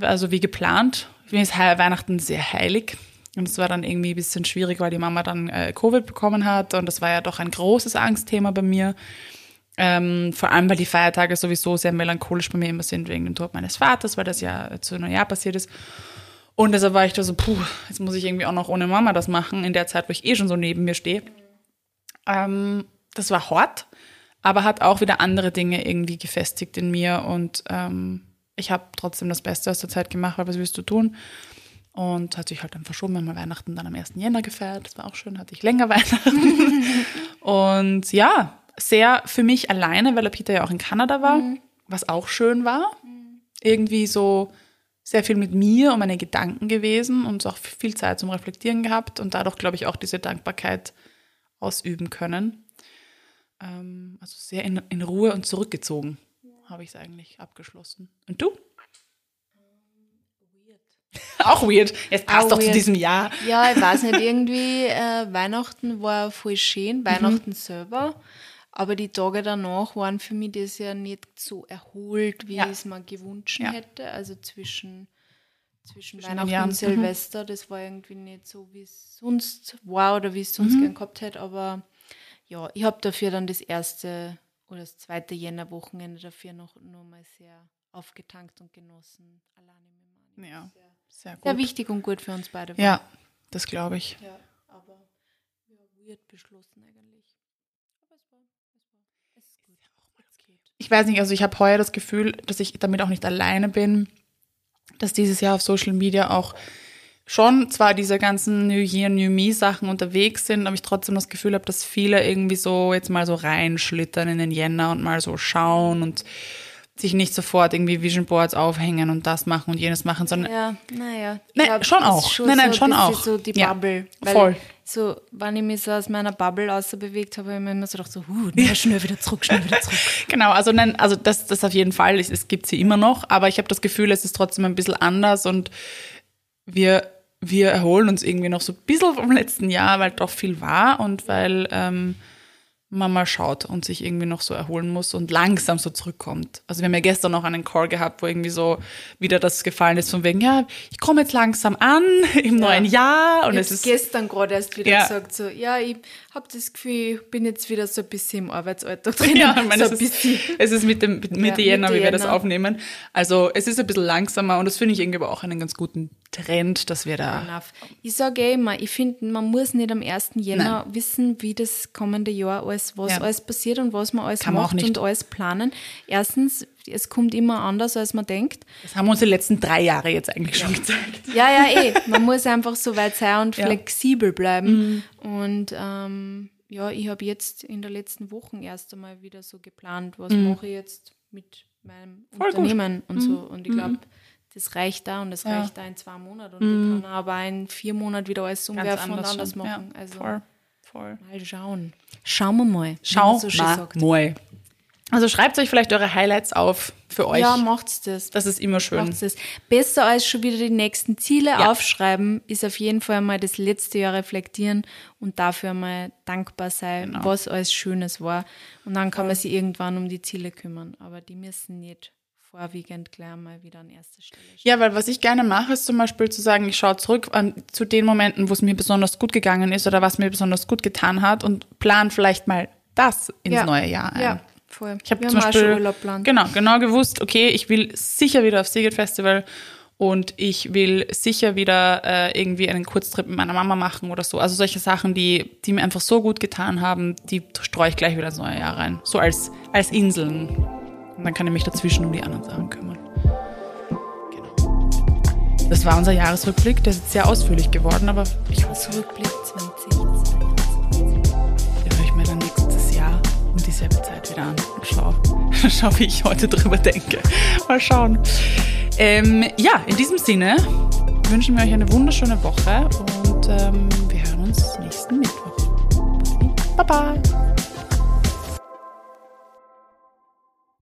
Also wie geplant. Für mich ist Weihnachten sehr heilig. Und es war dann irgendwie ein bisschen schwierig, weil die Mama dann äh, Covid bekommen hat. Und das war ja doch ein großes Angstthema bei mir. Ähm, vor allem, weil die Feiertage sowieso sehr melancholisch bei mir immer sind wegen dem Tod meines Vaters, weil das ja zu Neujahr passiert ist. Und deshalb war ich da so, puh, jetzt muss ich irgendwie auch noch ohne Mama das machen, in der Zeit, wo ich eh schon so neben mir stehe. Ähm, das war hart, aber hat auch wieder andere Dinge irgendwie gefestigt in mir und ähm, ich habe trotzdem das Beste aus der Zeit gemacht, weil was willst du tun? Und hat sich halt dann verschoben, haben wir Weihnachten dann am 1. Jänner gefeiert. Das war auch schön, hatte ich länger Weihnachten. und ja, sehr für mich alleine, weil der Peter ja auch in Kanada war, was auch schön war. Irgendwie so sehr viel mit mir und meinen Gedanken gewesen und auch viel Zeit zum Reflektieren gehabt und dadurch, glaube ich, auch diese Dankbarkeit ausüben können. Ähm, also sehr in, in Ruhe und zurückgezogen habe ich es eigentlich abgeschlossen. Und du? Auch weird. Es passt Auch doch zu diesem Jahr. Ja, ich weiß nicht, irgendwie äh, Weihnachten war voll schön, Weihnachten selber. Aber die Tage danach waren für mich das ja nicht so erholt, wie Ja. ich es mir gewünscht Ja. hätte. Also zwischen, zwischen, den Weihnachten Jahren. und Mhm. Silvester, das war irgendwie nicht so, wie es sonst war oder wie es sonst Mhm. gern gehabt hätte. Aber ja, ich habe dafür dann das erste oder das zweite Jännerwochenende dafür noch, noch mal sehr aufgetankt und genossen. Alleine mit Mani. Ja, sehr gut. Sehr wichtig und gut für uns beide. Ja, das glaube ich. Ja, aber ja, weird beschlossen eigentlich. Aber es war, es war, es ist gut. Es geht. Ich weiß nicht, also ich habe heuer das Gefühl, dass ich damit auch nicht alleine bin, dass dieses Jahr auf Social Media auch schon zwar diese ganzen New Year, New Me Sachen unterwegs sind, aber ich trotzdem das Gefühl habe, dass viele irgendwie so jetzt mal so reinschlittern in den Jänner und mal so schauen und sich nicht sofort irgendwie Vision Boards aufhängen und das machen und jenes machen, sondern Ja, naja. Nein, schon auch. Nein, nein, so schon auch. so die Ja, Bubble. Weil voll. So, wenn ich mich so aus meiner Bubble außerbewegt habe, habe ich mir immer so gedacht, so, huh, na, schnell wieder zurück, schnell wieder zurück. Genau, also nein, also das, das auf jeden Fall, es, es gibt sie immer noch, aber ich habe das Gefühl, es ist trotzdem ein bisschen anders und wir, wir erholen uns irgendwie noch so ein bisschen vom letzten Jahr, weil doch viel war und weil ähm, man mal schaut und sich irgendwie noch so erholen muss und langsam so zurückkommt. Also wir haben ja gestern noch einen Call gehabt, wo irgendwie so wieder das gefallen ist von wegen, ja, ich komme jetzt langsam an im ja. neuen Jahr und ich es ist gestern gerade erst wieder ja. gesagt so, ja, ich habe das Gefühl, ich bin jetzt wieder so ein bisschen im Arbeitsalltag drin. Ja, ich meine, so es, ist, es ist mit dem Mitte ja, Jänner, wie wir das aufnehmen. Also es ist ein bisschen langsamer und das finde ich irgendwie aber auch einen ganz guten Trend, dass wir da. Ich sage eh immer, ich finde, man muss nicht am 1. Jänner Nein. wissen, wie das kommende Jahr alles, was ja. alles passiert und was man alles Kann macht man und alles planen. Erstens, es kommt immer anders, als man denkt. Das haben uns die letzten drei Jahre jetzt eigentlich schon gezeigt. Ja, ja, eh. Man muss einfach so weit sein und ja. flexibel bleiben. Mhm. Und ähm, ja, ich habe jetzt in der letzten Woche erst einmal wieder so geplant, was mhm. mache ich jetzt mit meinem Voll Unternehmen gut. und mhm. so. Und ich glaube, das reicht da und das ja. reicht da in zwei Monaten. Und mhm. ich kann aber in vier Monaten wieder alles umwerfen und anders schon. machen. Ja, also voll, voll. mal schauen. Schauen wir mal. Schauen so wir mal. Also schreibt euch vielleicht eure Highlights auf für euch. Ja, macht's das. Das ist immer schön. Macht's das. Besser als schon wieder die nächsten Ziele ja. aufschreiben, ist auf jeden Fall mal das letzte Jahr reflektieren und dafür mal dankbar sein, genau. was alles Schönes war. Und dann kann man sich irgendwann um die Ziele kümmern. Aber die müssen nicht vorwiegend gleich mal wieder an erster Stelle stehen. Ja, weil was ich gerne mache, ist zum Beispiel zu sagen, ich schaue zurück an, zu den Momenten, wo es mir besonders gut gegangen ist oder was mir besonders gut getan hat und plan vielleicht mal das ins ja. neue Jahr ein. Ja. Voll. Ich habe zum Beispiel genau, genau gewusst, okay, ich will sicher wieder aufs Seagate Festival und ich will sicher wieder äh, irgendwie einen Kurztrip mit meiner Mama machen oder so. Also solche Sachen, die, die mir einfach so gut getan haben, die streue ich gleich wieder ins neue Jahr rein. So als, als Inseln. Und dann kann ich mich dazwischen um die anderen Sachen kümmern. Genau. Das war unser Jahresrückblick. Der ist sehr ausführlich geworden, aber ich hoffe. Rückblick 2022. Den höre ich mir dann nächstes Jahr um dieselbe Zeit wieder an und schau, schau wie ich heute drüber denke. Mal schauen. Ähm, ja, in diesem Sinne wünschen wir euch eine wunderschöne Woche und ähm, wir hören uns nächsten Mittwoch. Baba!